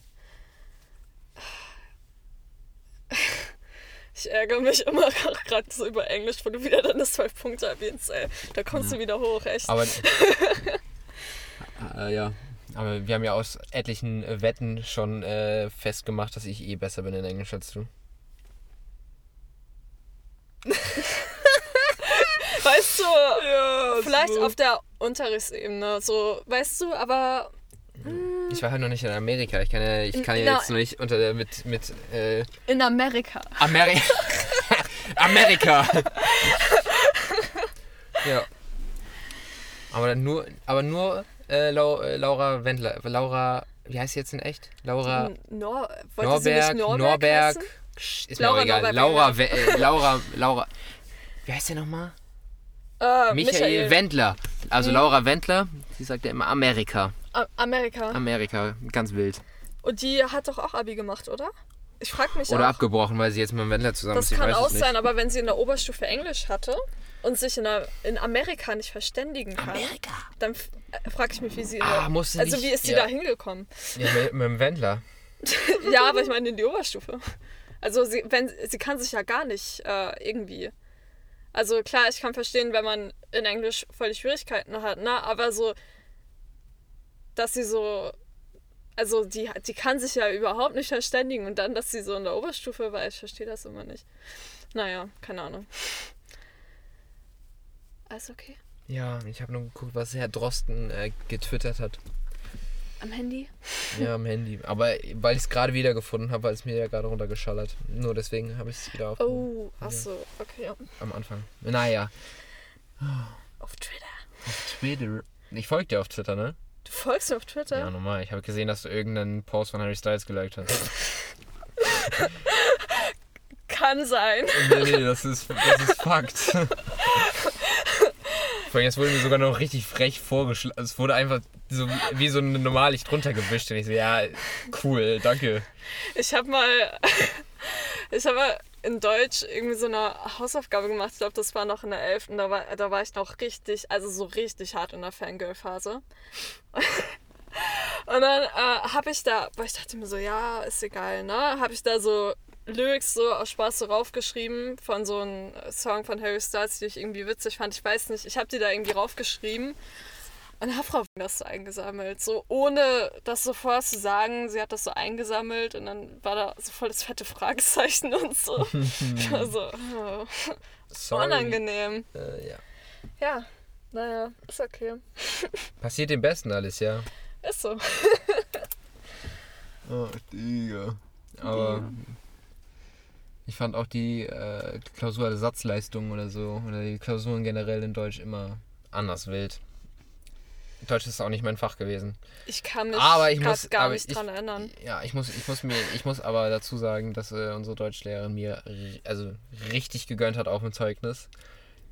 Ich ärgere mich immer gerade so über Englisch, wo du wieder deine 12 Punkte erwähnst, ey. Da kommst du wieder hoch, echt. Aber. äh, ja. Aber wir haben ja aus etlichen äh, Wetten schon äh, festgemacht, dass ich eh besser bin in Englisch als du. Weißt du, Ja, vielleicht so. auf der Unterrichtsebene, so, weißt du, aber Ich war halt noch nicht in Amerika. Ich kann ja, ich kann ja Na- jetzt noch nicht unter der- mit, mit äh, in Amerika. Ameri Amerika. ja. Aber dann nur, aber nur äh, äh, Laura Wendler. Laura, wie heißt sie jetzt in echt? Laura Nor wollte sie nicht Norberg. Norberg, Norberg. Ist mir Laura auch egal. Laura, We äh, Laura, Laura. Wie heißt der nochmal? Äh, Michael, Wendler. Also Laura Wendler. Sie sagt ja immer Amerika. A Amerika. Amerika. Ganz wild. Und die hat doch auch Abi gemacht, oder? Ich frage mich Oder auch. abgebrochen, weil sie jetzt mit dem Wendler zusammen Das ist. Ich kann auch sein, aber wenn sie in der Oberstufe Englisch hatte, und sich in, der, in Amerika nicht verständigen kann, Amerika. dann frage ich mich, wie sie. Ah, muss sie also nicht- wie ist sie ja. da hingekommen? Ja, mit, mit dem Wendler. ja, aber ich meine in die Oberstufe. Also sie, wenn, sie kann sich ja gar nicht äh, irgendwie. Also klar, ich kann verstehen, wenn man in Englisch voll Schwierigkeiten hat, ne? Aber so, dass sie so. Also die, die kann sich ja überhaupt nicht verständigen und dann, dass sie so in der Oberstufe war, ich verstehe das immer nicht. Naja, keine Ahnung. Alles okay? Ja, ich habe nur geguckt, was Herr Drosten äh, getwittert hat. Am Handy? Ja, am Handy. Aber weil ich es gerade wieder gefunden habe, weil es mir ja gerade runtergeschallert. Nur deswegen habe ich es wieder auf Oh, achso, okay. am Anfang. Naja. Auf Twitter. Twitter. Ich folge dir auf Twitter, ne? Du folgst mir auf Twitter? Ja, normal. Ich habe gesehen, dass du irgendeinen Post von Harry Styles geliked hast. Kann sein. nee, nee, das ist, das ist Fakt. Vor allem, jetzt wurde mir sogar noch richtig frech vorgeschlagen. Es wurde einfach so wie, so ein Normallicht drunter gewischt. Und ich so, ja, cool, danke. Ich habe mal, ich habe in Deutsch irgendwie so eine Hausaufgabe gemacht. Ich glaube, das war noch in der 11. Da war, da war ich noch richtig, also so richtig hart in der Fangirl-Phase. Und dann äh, habe ich da, weil ich dachte mir so, ja, ist egal, ne? Habe ich da so Lyrics so aus Spaß so raufgeschrieben von so einem Song von Harry Styles, die ich irgendwie witzig fand. Ich weiß nicht, ich habe die da irgendwie raufgeschrieben. Und hat Frau das so eingesammelt, so ohne das so vorher zu sagen. Sie hat das so eingesammelt und dann war da so voll das fette Fragezeichen und so. Ich war so, oh, Sorry. unangenehm. Äh, ja. Ja, naja, ist okay. Passiert dem Besten alles, ja. Ist so. Oh, Digga. Aber ich fand auch die äh, Klausur der Satzleistung oder so, oder die Klausuren generell in Deutsch immer anders wild. Deutsch ist auch nicht mein Fach gewesen. Ich kann mich Aber ich muss, gar aber nicht ich, dran erinnern. Ja, ich muss, ich muss mir, ich muss aber dazu sagen, dass äh, unsere Deutschlehrerin mir also richtig gegönnt hat auf dem Zeugnis.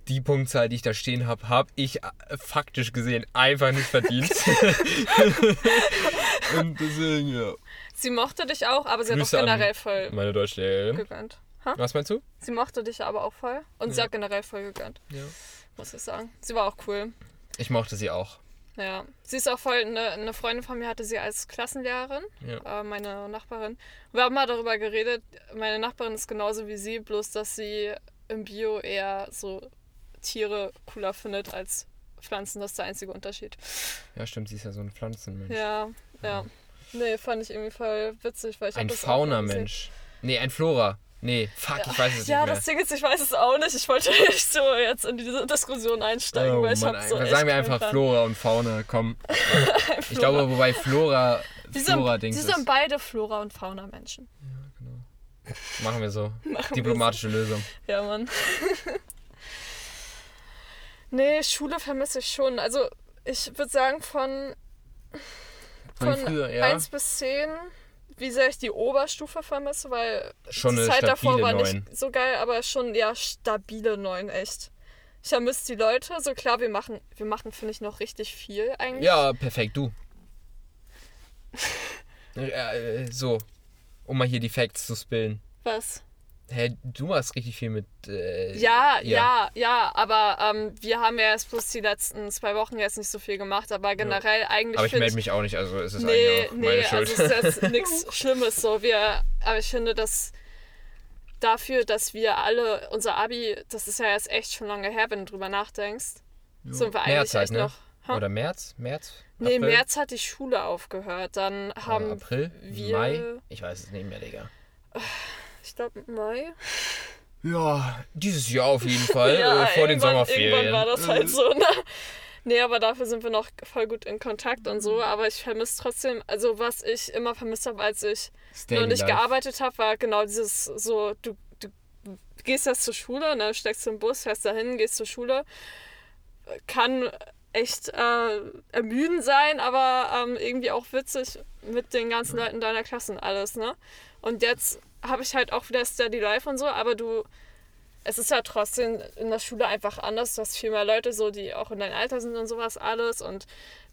Die Punktzahl, die ich da stehen habe, habe ich äh, faktisch gesehen einfach nicht verdient. Und deswegen, ja. Sie mochte dich auch, aber sie Grüße hat auch generell voll Meine Deutschlehrerin. gegönnt. Ha? Was meinst du? Sie mochte dich aber auch voll. Und sie Ja. hat generell voll gegönnt, Ja. muss ich sagen. Sie war auch cool. Ich mochte sie auch. Ja. Sie ist auch voll, eine, eine Freundin von mir hatte sie als Klassenlehrerin, Ja. äh, meine Nachbarin. Wir haben mal darüber geredet, meine Nachbarin ist genauso wie sie, bloß dass sie im Bio eher so Tiere cooler findet als Pflanzen. Das ist der einzige Unterschied. Ja, stimmt, sie ist ja so ein Pflanzenmensch. Ja, ja. Nee, fand ich irgendwie voll witzig, weil ich ein. Faunamensch. Nee, ein Flora. Nee, fuck, ich weiß es Ja, nicht mehr. das Ding ist, ich weiß es auch nicht. Ich wollte nicht so jetzt in diese Diskussion einsteigen, Oh weil ich Mann, so sagen wir einfach Plan. Flora und Fauna, komm. Ich glaube, wobei Flora, Sie sind, Flora-Dings sie sind beide Flora- und Fauna-Menschen. Machen wir so. Machen wir Diplomatische Lösung. Ja, Mann. nee, Schule vermisse ich schon. Also, ich würde sagen, von, Von von früher, ja. 1 bis 10, wie sehr ich die Oberstufe vermisse, weil Schon die Zeit davor war 9. nicht so geil, aber schon, ja, stabile 9, echt. Ich vermisse die Leute. So klar, wir machen, wir machen finde ich, noch richtig viel eigentlich. Ja, perfekt, du. Äh, so, um mal hier die Facts zu spillen. Was? Hä, du machst richtig viel mit. Äh, Ja, ja, ja, aber ähm, wir haben ja erst bloß die letzten zwei Wochen jetzt nicht so viel gemacht, aber generell eigentlich Aber ich melde mich auch nicht, also ist es Nee, eigentlich auch meine nee, Schuld. also es ist jetzt nichts Schlimmes so. Wir, aber ich finde, dass dafür, dass wir alle unser Abi, das ist ja jetzt echt schon lange her, wenn du drüber nachdenkst, sind wir eigentlich März halt, echt ne? noch. Ha? Oder März? März? Nee, April? März hat die Schule aufgehört. Dann Oder haben April? wir- Mai? Ich weiß es nicht mehr, Digga. Ich glaube Mai. Ja, dieses Jahr auf jeden Fall. Ja, äh, vor den Sommerferien. Irgendwann war das halt so, ne? Nee, aber dafür sind wir noch voll gut in Kontakt und so. Aber ich vermisse trotzdem, also was ich immer vermisst habe, als ich Daily noch nicht Life. gearbeitet habe, war genau dieses so, du, du gehst jetzt zur Schule, ne, steckst im Bus, fährst dahin, gehst zur Schule. Kann echt äh, ermüdend sein, aber ähm, irgendwie auch witzig mit den ganzen Leuten deiner Klasse und alles, ne? Und jetzt habe ich halt auch wieder Steady Life und so, aber du, es ist ja trotzdem in der Schule einfach anders. Du hast viel mehr Leute so, die auch in deinem Alter sind und sowas alles und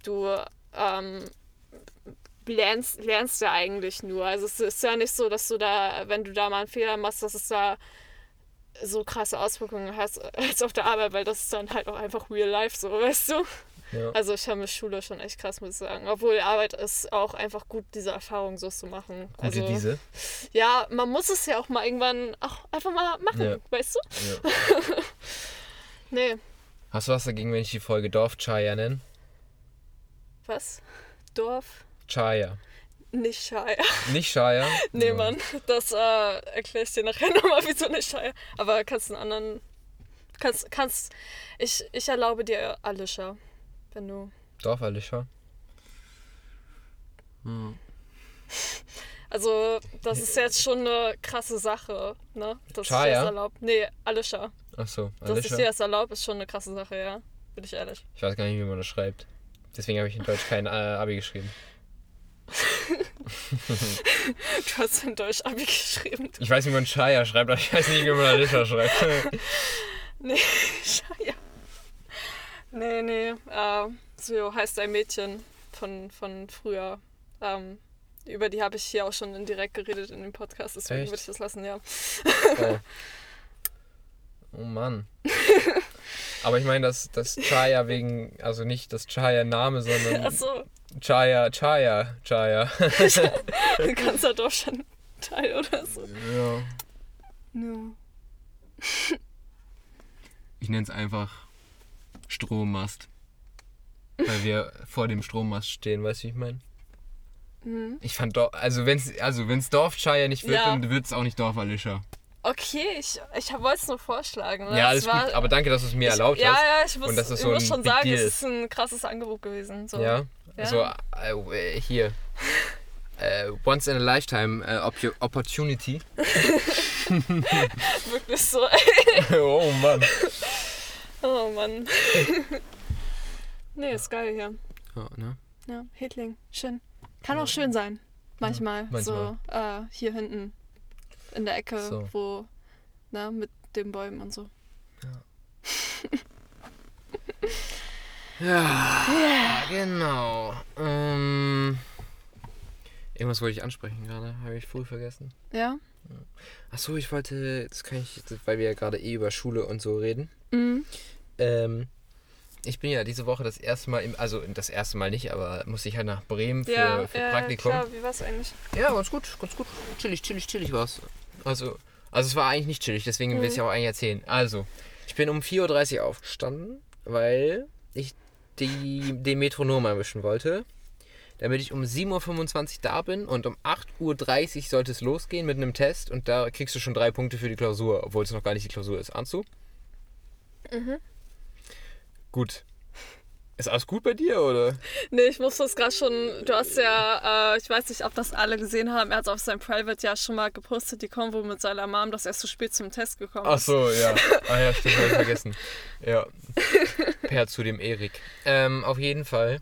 du ähm, lernst, lernst ja eigentlich nur. Also es ist ja nicht so, dass du da, wenn du da mal einen Fehler machst, dass es da so krasse Auswirkungen hast als auf der Arbeit, weil das ist dann halt auch einfach real life so, weißt du? Ja. Also ich vermisse Schule schon echt krass, muss ich sagen. Obwohl Arbeit ist auch einfach gut, diese Erfahrung so zu machen. Gute also, diese. Ja, man muss es ja auch mal irgendwann auch einfach mal machen, Ja. weißt du? Ja. Nee, Hast du was dagegen, wenn ich die Folge Dorf Chaya nenne? was? Dorf? Chaya. Nicht Shire. Nicht Chaya? Nee, Ja. Mann, das äh, erkläre ich dir nachher nochmal, wieso nicht Shire. Aber kannst einen anderen. Kannst, kannst. Ich, ich erlaube dir Alicia, wenn du. Dorf Alicia. Also, das ist jetzt schon eine krasse Sache, ne? Dass ich dir das erlaubt. Nee, Alicia. Achso, Dass ich dir das erlaube, ist schon eine krasse Sache, ja. Bin ich ehrlich. Ich weiß gar nicht, wie man das schreibt. Deswegen habe ich in Deutsch kein äh, Abi geschrieben. Du hast in Deutsch Abi geschrieben. Ich weiß, wie man Chaya schreibt, aber ich weiß nicht, wie man Alicia schreibt. Nee, Shire. Nee, nee. Äh, so heißt ein Mädchen von, von früher. Ähm, über die habe ich hier auch schon indirekt geredet in dem Podcast, deswegen Echt? würde ich das lassen, ja. Oh. oh Mann. Aber ich meine, das, das Chaya wegen, also nicht das Chaya-Name, sondern Achso, Chaya, Chaya, Chaya. du kannst da doch schon Teil oder so. Ja. Ja. Ich nenne es einfach Strommast. Weil wir vor dem Strommast stehen, weißt du, wie ich meine? Mhm. Ich fand doch, also wenn es also wenn's Dorf Chaya nicht wird, Ja. dann wird es auch nicht Dorf Alicia. Okay, ich, ich wollte es nur vorschlagen. Ne? Ja, Es alles gut, aber danke, dass du es mir erlaubt ja, hast. Ja, ich muss, Und dass das ich so muss schon Big sagen, es ist. ein krasses Angebot gewesen. So. Ja, Ja. so äh, hier. Äh, once in a lifetime äh, Oppo- opportunity. Wirklich so. oh Mann. Oh Mann. nee, ist geil hier. Ja, ne? Ja, Hedling, schön. Kann auch schön sein. Manchmal. manchmal. So äh, hier hinten in der Ecke, So. wo, ne, mit den Bäumen und so. Ja, genau. Ähm, irgendwas wollte ich ansprechen gerade, habe ich früh vergessen. Ja? Achso, ich wollte, das kann ich, weil wir ja gerade eh über Schule und so reden. Mhm. Ähm, ich bin ja diese Woche das erste Mal, im, also das erste Mal nicht, aber musste ich halt nach Bremen für, ja, für ja, Praktikum. klar, wie war's eigentlich? Ja, ganz gut, ganz gut. Chillig, chillig, chillig war's. Also, also es war eigentlich nicht chillig, deswegen will ich Mhm. auch eigentlich erzählen. Also, ich bin um 4.30 Uhr aufgestanden, weil ich die, den Metronom erwischen wollte. Damit ich um 7.25 Uhr da bin und um 8.30 Uhr sollte es losgehen mit einem Test und da kriegst du schon drei Punkte für die Klausur, obwohl es noch gar nicht die Klausur ist. Ahnst du? Mhm. Gut. Ist alles gut bei dir, oder? Nee, ich muss das gerade schon. Du hast ja, äh, ich weiß nicht, ob das alle gesehen haben. Er hat auf seinem Private ja schon mal gepostet, die Konvo mit seiner Mom, dass er zu spät zum Test gekommen Ach ist. so, ja. Ah ja, stimmt, hab ich vergessen. Ja. Per zu dem Erik. Ähm, auf jeden Fall.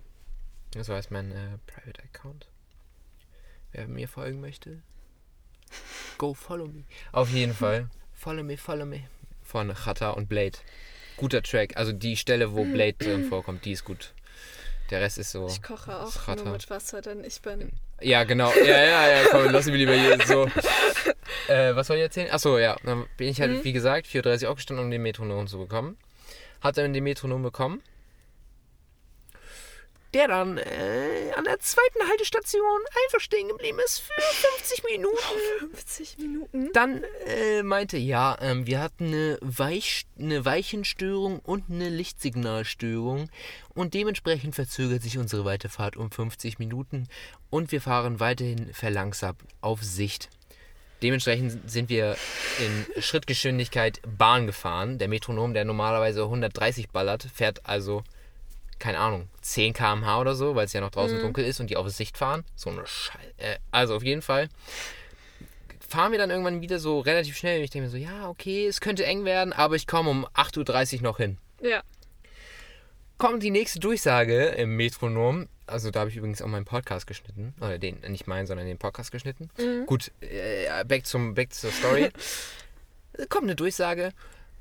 So heißt mein äh, Private Account. Wer mir folgen möchte, go follow me. Auf jeden Fall. Follow me, follow me. Von Chata und Blade. Guter Track. Also die Stelle, wo Blade drin vorkommt, die ist gut. Der Rest ist so. Ich koche auch Chata. nur mit Wasser, denn ich bin. Ja, genau. Ja, ja, ja, komm, lass mich lieber hier so. Äh, was soll ich erzählen? Achso, ja. Dann bin ich halt, Mhm. wie gesagt, 4.30 Uhr aufgestanden, um den Metronom zu bekommen. Hat dann den Metronom bekommen. Der dann äh, an der zweiten Haltestation einfach stehen geblieben ist für 50 Minuten. 50 Minuten? Dann äh, meinte, ja, ähm, wir hatten eine, Weich, eine Weichenstörung und eine Lichtsignalstörung und dementsprechend verzögert sich unsere Weiterfahrt um 50 Minuten und wir fahren weiterhin verlangsamt auf Sicht. Dementsprechend sind wir in Schrittgeschwindigkeit Bahn gefahren. Der Metronom, der normalerweise 130 ballert, fährt also, keine Ahnung, 10 km/h oder so, weil es ja noch draußen dunkel ist und die auf Sicht fahren. So eine Scheiße. Äh, also auf jeden Fall fahren wir dann irgendwann wieder so relativ schnell. Und ich denke mir so, ja, okay, es könnte eng werden, aber ich komme um 8.30 Uhr noch hin. Ja. Kommt die nächste Durchsage im Metronom. Also da habe ich übrigens auch meinen Podcast geschnitten. Oder den, nicht meinen, sondern den Podcast geschnitten. Gut, äh, back, zum, back zur Story. Kommt eine Durchsage.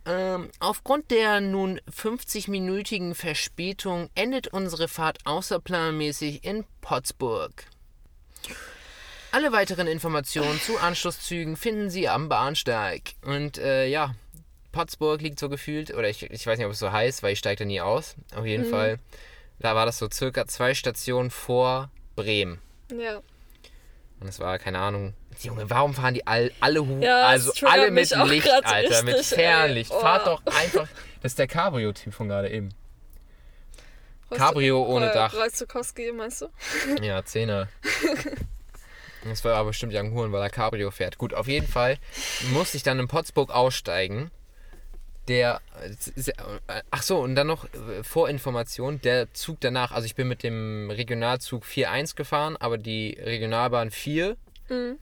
Ähm, aufgrund der nun 50-minütigen Verspätung endet unsere Fahrt außerplanmäßig in Pottsburg. Alle weiteren Informationen zu Anschlusszügen finden Sie am Bahnsteig. Und äh, ja, Pottsburg liegt so gefühlt, oder ich, ich weiß nicht, ob es so heißt, weil ich steige da nie aus. Auf jeden Fall, da war das so circa zwei Stationen vor Bremen. Ja. Und es war, keine Ahnung, Junge, warum fahren die all, alle Hu Ja, also alle mit Licht, Alter, mit richtig, ey. Fernlicht. Oh. Fahrt doch einfach. Das ist der Cabrio-Typ von gerade eben. Cabrio ohne Äh, Dach. Reizukowski, meinst du? Ja, Zehner. Das war aber bestimmt Young Huren, weil er Cabrio fährt. Gut, auf jeden Fall musste ich dann in Pottsburg aussteigen. Der, ach so, und dann noch äh, Vorinformation, der Zug danach, also ich bin mit dem Regionalzug 4.1 gefahren, aber die Regionalbahn 4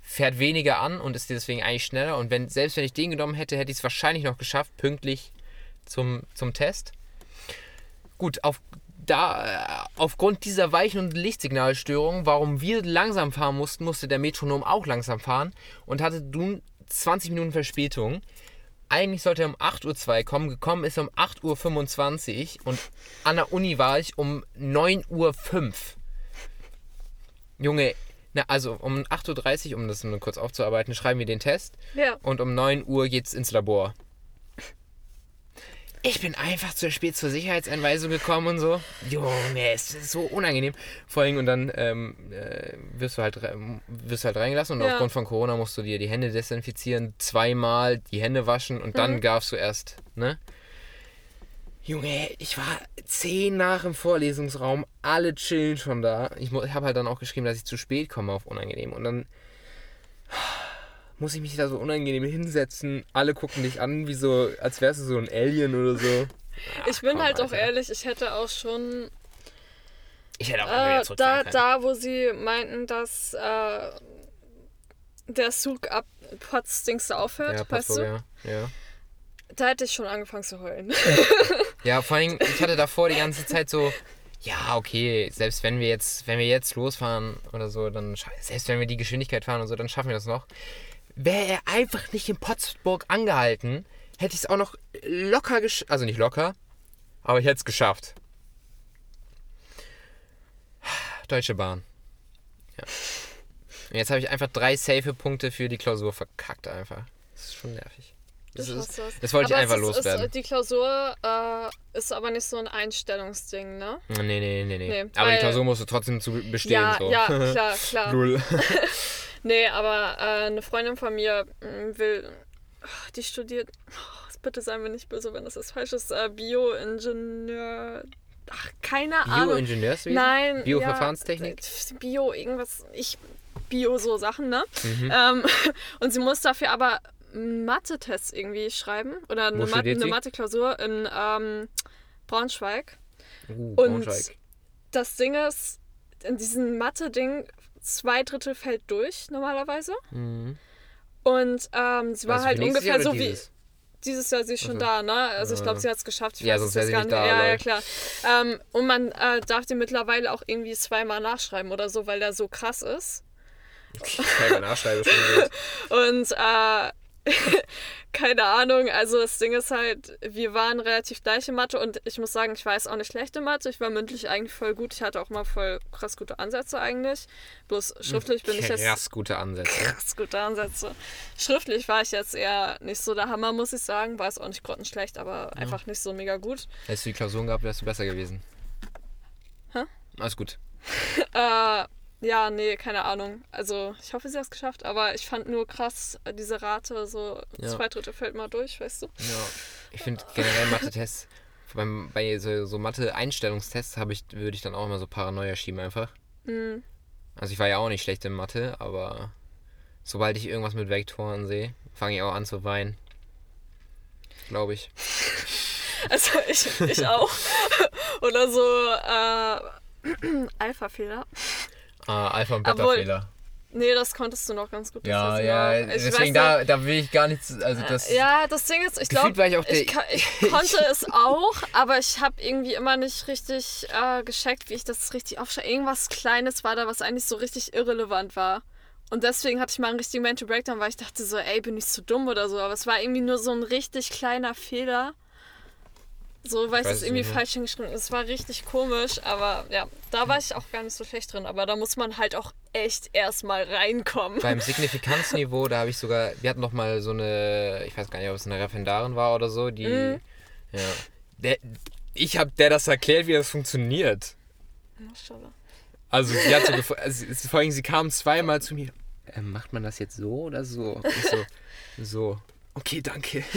fährt weniger an und ist deswegen eigentlich schneller. Und wenn, selbst wenn ich den genommen hätte, hätte ich es wahrscheinlich noch geschafft, pünktlich zum, zum Test. Gut, auf, da, äh, aufgrund dieser Weichen- und Lichtsignalstörung, warum wir langsam fahren mussten, musste der Metronom auch langsam fahren und hatte nun 20 Minuten Verspätung. Eigentlich sollte er um 8.02 Uhr kommen, gekommen ist er um 8.25 Uhr und an der Uni war ich um 9.05 Uhr. Junge, na, also um 8.30 Uhr, um das nur kurz aufzuarbeiten, schreiben wir den Test Ja. und um 9 Uhr geht's ins Labor. Ich bin einfach zu spät zur Sicherheitseinweisung gekommen und so. Junge, es ist so unangenehm. Vor allem, und dann ähm, äh, wirst, du halt, wirst du halt reingelassen und Ja. aufgrund von Corona musst du dir die Hände desinfizieren, zweimal die Hände waschen und dann darfst du erst, ne? Junge, ich war zehn nach im Vorlesungsraum, alle chillen schon da. Ich, habe halt dann auch geschrieben, dass ich zu spät komme auf unangenehm. Und dann muss ich mich da so unangenehm hinsetzen. Alle gucken dich an, wie so, als wärst du so ein Alien oder so. Ich bin komm, halt auch Alter. ehrlich, ich hätte auch schon Ich hätte auch äh, da, können. da, wo sie meinten, dass äh, der Zug ab Potsdingste aufhört, ja, weißt du? ja. ja. Da hätte ich schon angefangen zu heulen. Ja, vor allem, ich hatte davor die ganze Zeit so, ja, okay, selbst wenn wir jetzt, wenn wir jetzt losfahren oder so, dann, selbst wenn wir die Geschwindigkeit fahren und so, dann schaffen wir das noch. Wäre er einfach nicht in Pottsburg angehalten, hätte ich es auch noch locker geschafft, also nicht locker, aber ich hätte es geschafft. Deutsche Bahn. Ja. Und jetzt habe ich einfach drei safe Punkte für die Klausur verkackt einfach. Das ist schon nervig. Das, Ich ist, das. das wollte ich Aber einfach es ist, loswerden. Ist, die Klausur äh, ist aber nicht so ein Einstellungsding, ne? Nee, nee, nee, nee. Nee, aber die Klausur musst du trotzdem zu bestehen. ja, so. ja, klar, klar. Null. Nee, aber äh, eine Freundin von mir mm, will, die studiert, oh, bitte seien wir nicht böse, wenn das jetzt falsch ist, äh, Bioingenieur, ach, keine Ahnung. Bioingenieurswesen? Nein. Bioverfahrenstechnik? Ja, Bio, irgendwas, ich, Bio, so Sachen, ne? Mhm. Ähm, und sie muss dafür aber Mathe-Tests irgendwie schreiben oder eine, studiert eine? Mathe-Klausur in ähm, Braunschweig. Uh, Und Braunschweig. das Ding ist, in diesem Mathe-Ding, zwei Drittel fällt durch normalerweise. Mhm. Und ähm, sie war Also halt ungefähr Jahr so oder wie. dieses? Dieses Jahr sie ist schon Also, da, ne? Also ich glaube, sie hat es geschafft. Ich ja, weiß sonst wäre gar nicht da, Ja, ja, klar. Ähm, und man äh, darf den mittlerweile auch irgendwie zweimal nachschreiben oder so, weil der so krass ist. Keine Nachschreibe schon gut. Und äh, keine Ahnung, also das Ding ist halt, wir waren relativ gleiche Mathe und ich muss sagen, ich war jetzt auch nicht schlechte Mathe. Ich war mündlich eigentlich voll gut. Ich hatte auch mal voll krass gute Ansätze eigentlich. Bloß schriftlich bin ich jetzt. Krass gute Ansätze. Krass gute Ansätze. Schriftlich war ich jetzt eher nicht so der Hammer, muss ich sagen. War es auch nicht grottenschlecht, aber einfach nicht so mega gut. Hättest du die Klausuren gehabt, wärst du besser gewesen. Hä? Alles gut. Äh, ja, nee, keine Ahnung. Also, ich hoffe, sie hat es geschafft, aber ich fand nur krass, äh, diese Rate, so Ja. zwei Drittel fällt mal durch, weißt du? Ja. Ich finde generell Mathe-Tests, bei so, so Mathe-Einstellungstests habe ich, würde ich dann auch immer so Paranoia schieben einfach. Mhm. Also ich war ja auch nicht schlecht in Mathe, aber sobald ich irgendwas mit Vektoren sehe, fange ich auch an zu weinen. Glaube ich. Also, ich, ich auch. Oder so, äh, Alpha-Fehler. Ah, Alpha- und Beta-Fehler. Nee, das konntest du noch ganz gut. Ja, ja. Ich deswegen da, da will ich gar nichts, also das, nicht, ja, das Ding ist, ich glaube, ich ich, ich konnte es auch, aber ich habe irgendwie immer nicht richtig äh, gescheckt, wie ich das richtig aufschreibe. Irgendwas Kleines war da, was eigentlich so richtig irrelevant war. Und deswegen hatte ich mal einen richtigen Mental Breakdown, weil ich dachte so, ey, bin ich zu dumm oder so. Aber es war irgendwie nur so ein richtig kleiner Fehler. So, weil Ich es irgendwie nicht falsch hingeschrieben ist. Es war richtig komisch, aber ja, da war ich auch gar nicht so schlecht drin. Aber da muss man halt auch echt erstmal reinkommen. Beim Signifikanzniveau, da habe ich sogar, wir hatten noch mal so eine, ich weiß gar nicht, ob es eine Referendarin war oder so, die, Mhm. ja, der, ich habe der das erklärt, wie das funktioniert. Maschallah. Also sie hat so, also, vor allem sie kam zweimal zu mir, äh, macht man das jetzt so oder so? Ich so, so, okay, danke.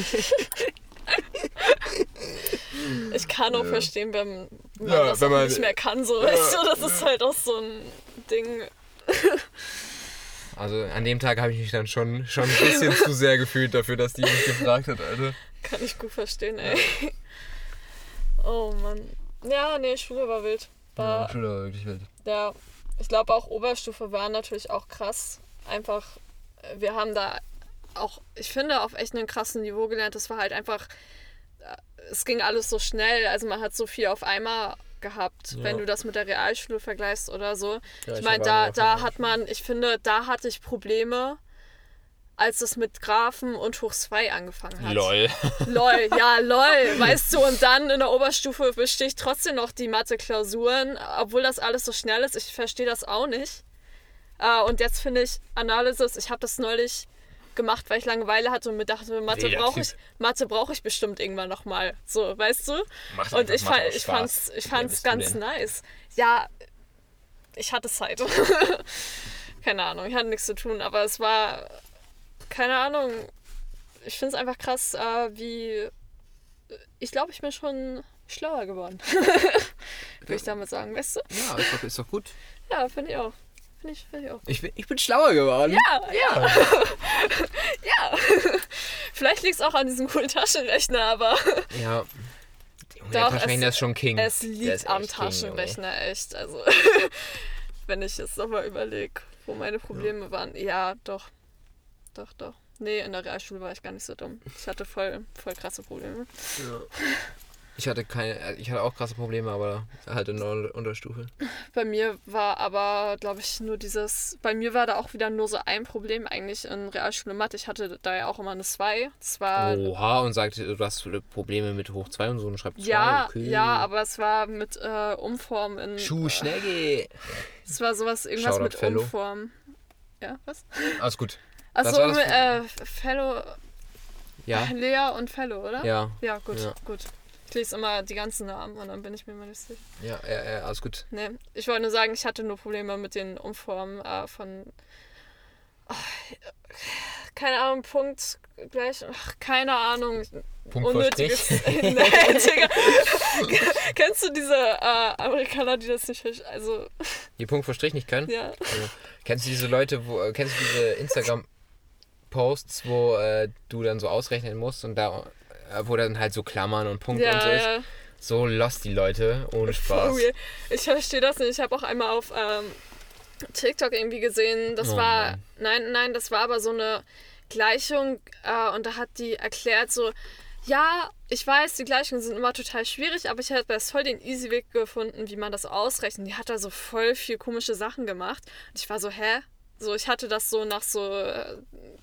Ich kann auch verstehen, wenn man Ja, das wenn man- nicht mehr kann. So, weißt du, das ist halt auch so ein Ding. Also an dem Tag habe ich mich dann schon, schon ein bisschen zu sehr gefühlt dafür, dass die mich gefragt hat, Alter. Kann ich gut verstehen, ey. Oh Mann. Ja, nee, Schule war wild. War, Schule war wirklich wild. ja, ich glaube auch Oberstufe war natürlich auch krass. Einfach, wir haben da auch, ich finde, auf echt einem krassen Niveau gelernt. Das war halt einfach, äh, es ging alles so schnell. Also man hat so viel auf einmal gehabt, Ja. wenn du das mit der Realschule vergleichst oder so. Ja, ich ich meine, da, da hat man, ich finde, da hatte ich Probleme, als es mit Graphen und Hoch 2 angefangen hat. Lol. Lol, ja, lol, weißt du, und dann in der Oberstufe bestehe ich trotzdem noch die Mathe-Klausuren, obwohl das alles so schnell ist. Ich verstehe das auch nicht. Äh, und jetzt finde ich Analysis, ich habe das neulich gemacht, weil ich Langeweile hatte und mir dachte, Mathe brauche ich, Mathe brauche ich bestimmt irgendwann nochmal. So, weißt du? Macht Und ich, fand, aus ich fand's, ich ganz nice. Ja, ich hatte Zeit. keine Ahnung, ich hatte nichts zu tun, aber es war, keine Ahnung, ich finde es einfach krass, äh, wie, ich glaube, ich bin schon schlauer geworden. Würde ich damit sagen, weißt du? Ja, ist doch, ist doch gut. Ja, finde ich auch. Finde ich, find ich auch. Ich bin, ich bin schlauer geworden. Ja, ja. ja. Vielleicht liegt es auch an diesem coolen Taschenrechner, aber Ja. Der Taschenrechner es- ist schon King. es liegt am echt King. Taschenrechner, echt. Also, wenn ich jetzt nochmal überlege, wo meine Probleme waren. Ja, doch. Doch, doch. Nee, in der Realschule war ich gar nicht so dumm. Ich hatte voll, voll krasse Probleme. Ich hatte keine, äh, ich hatte auch krasse Probleme, aber halt in der Un- Unterstufe. Bei mir war aber, glaube ich, nur dieses. Bei mir war da auch wieder nur so ein Problem eigentlich in Realschule Mathe. Ich hatte da ja auch immer eine 2. Das war. Oha, und sagte, du hast Probleme mit Hoch 2 und so und schreibt 2. ja, okay. ja, aber es war mit äh, Umform in. Schuh, Schnegge. Es war sowas, irgendwas Shoutout mit Fellow. Umform. Ja, was? Alles gut. Achso, äh, Fellow, Ja, Lea und Fellow, oder? ja, Ja, gut, Ja. gut. Ich lese immer die ganzen Namen und dann bin ich mir mal nicht sicher. ja, ja, ja, alles gut. Nee, ich wollte nur sagen, ich hatte nur Probleme mit den Umformen äh, von. Ach, keine Ahnung, Punkt gleich. Ach, keine Ahnung. Punkt Unnötiges. Nee, Digga. Kennst du diese äh, Amerikaner, die das nicht verstehen? Also, Die Punkt vor Strich nicht können? ja. Also, kennst du diese Leute, wo, äh, kennst du diese Instagram-Posts, wo äh, du dann so ausrechnen musst und da, wo dann halt so Klammern und Punkte und so Ja, ist? ja. So lost die Leute, ohne Spaß. Ich verstehe das nicht. Ich habe auch einmal auf ähm, TikTok irgendwie gesehen, das Oh war, Mann. nein, nein, das war aber so eine Gleichung äh, und da hat die erklärt so, ja, ich weiß, die Gleichungen sind immer total schwierig, aber ich habe jetzt voll den easy Weg gefunden, wie man das ausrechnet. Die hat da so voll viel komische Sachen gemacht und ich war so, hä? So, ich hatte das so nach so äh,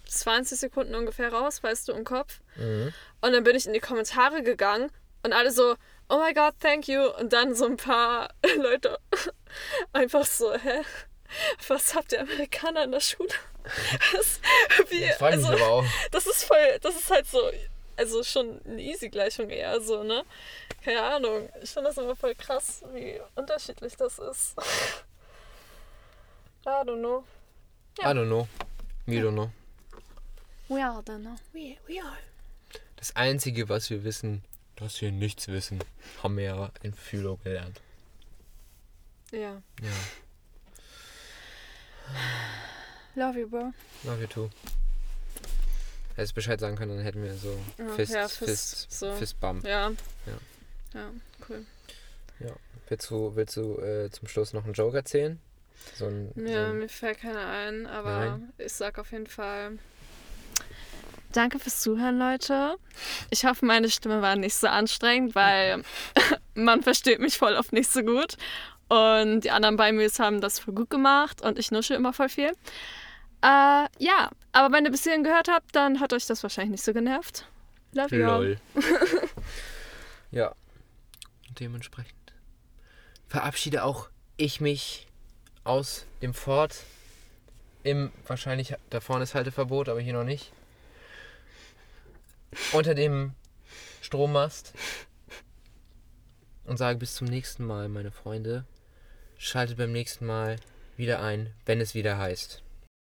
20 Sekunden ungefähr raus, weißt du, im Kopf. Mhm. Und dann bin ich in die Kommentare gegangen und alle so, oh my god, thank you. Und dann so ein paar Leute einfach so, hä? Was habt ihr Amerikaner in der Schule? Das, wie, Das also, mich aber auch. das ist voll, das ist halt so, also schon eine Easy-Gleichung eher so, ne? Keine Ahnung. Ich finde das immer voll krass, wie unterschiedlich das ist. I don't know. I don't know. We don't know. We all don't know. We, we are. Das Einzige, was wir wissen, dass wir nichts wissen, haben wir ja in Philo gelernt. Ja. Ja, Love you, bro. love you too. Hättest Bescheid sagen können, dann hätten wir so Ja, Fist, ja, Fist, Fist, so. Fist Bump. Ja. Ja. Ja, cool. Willst du, willst du äh, zum Schluss noch einen Joke erzählen? So ein, so Ja, ein mir fällt keiner ein, aber Nein. ich sag auf jeden Fall. Danke fürs Zuhören, Leute. Ich hoffe, meine Stimme war nicht so anstrengend, weil man versteht mich voll oft nicht so gut. Und die anderen bei mir haben das voll gut gemacht und ich nusche immer voll viel. Äh, ja, aber wenn ihr bis hierhin gehört habt, dann hat euch das wahrscheinlich nicht so genervt. Love you all. LOL. ja, Und dementsprechend verabschiede auch ich mich aus dem Fort. Im, wahrscheinlich, da vorne ist Halteverbot, aber hier noch nicht. Unter dem Strommast. Und sage bis zum nächsten Mal, meine Freunde. Schaltet beim nächsten Mal wieder ein, wenn es wieder heißt.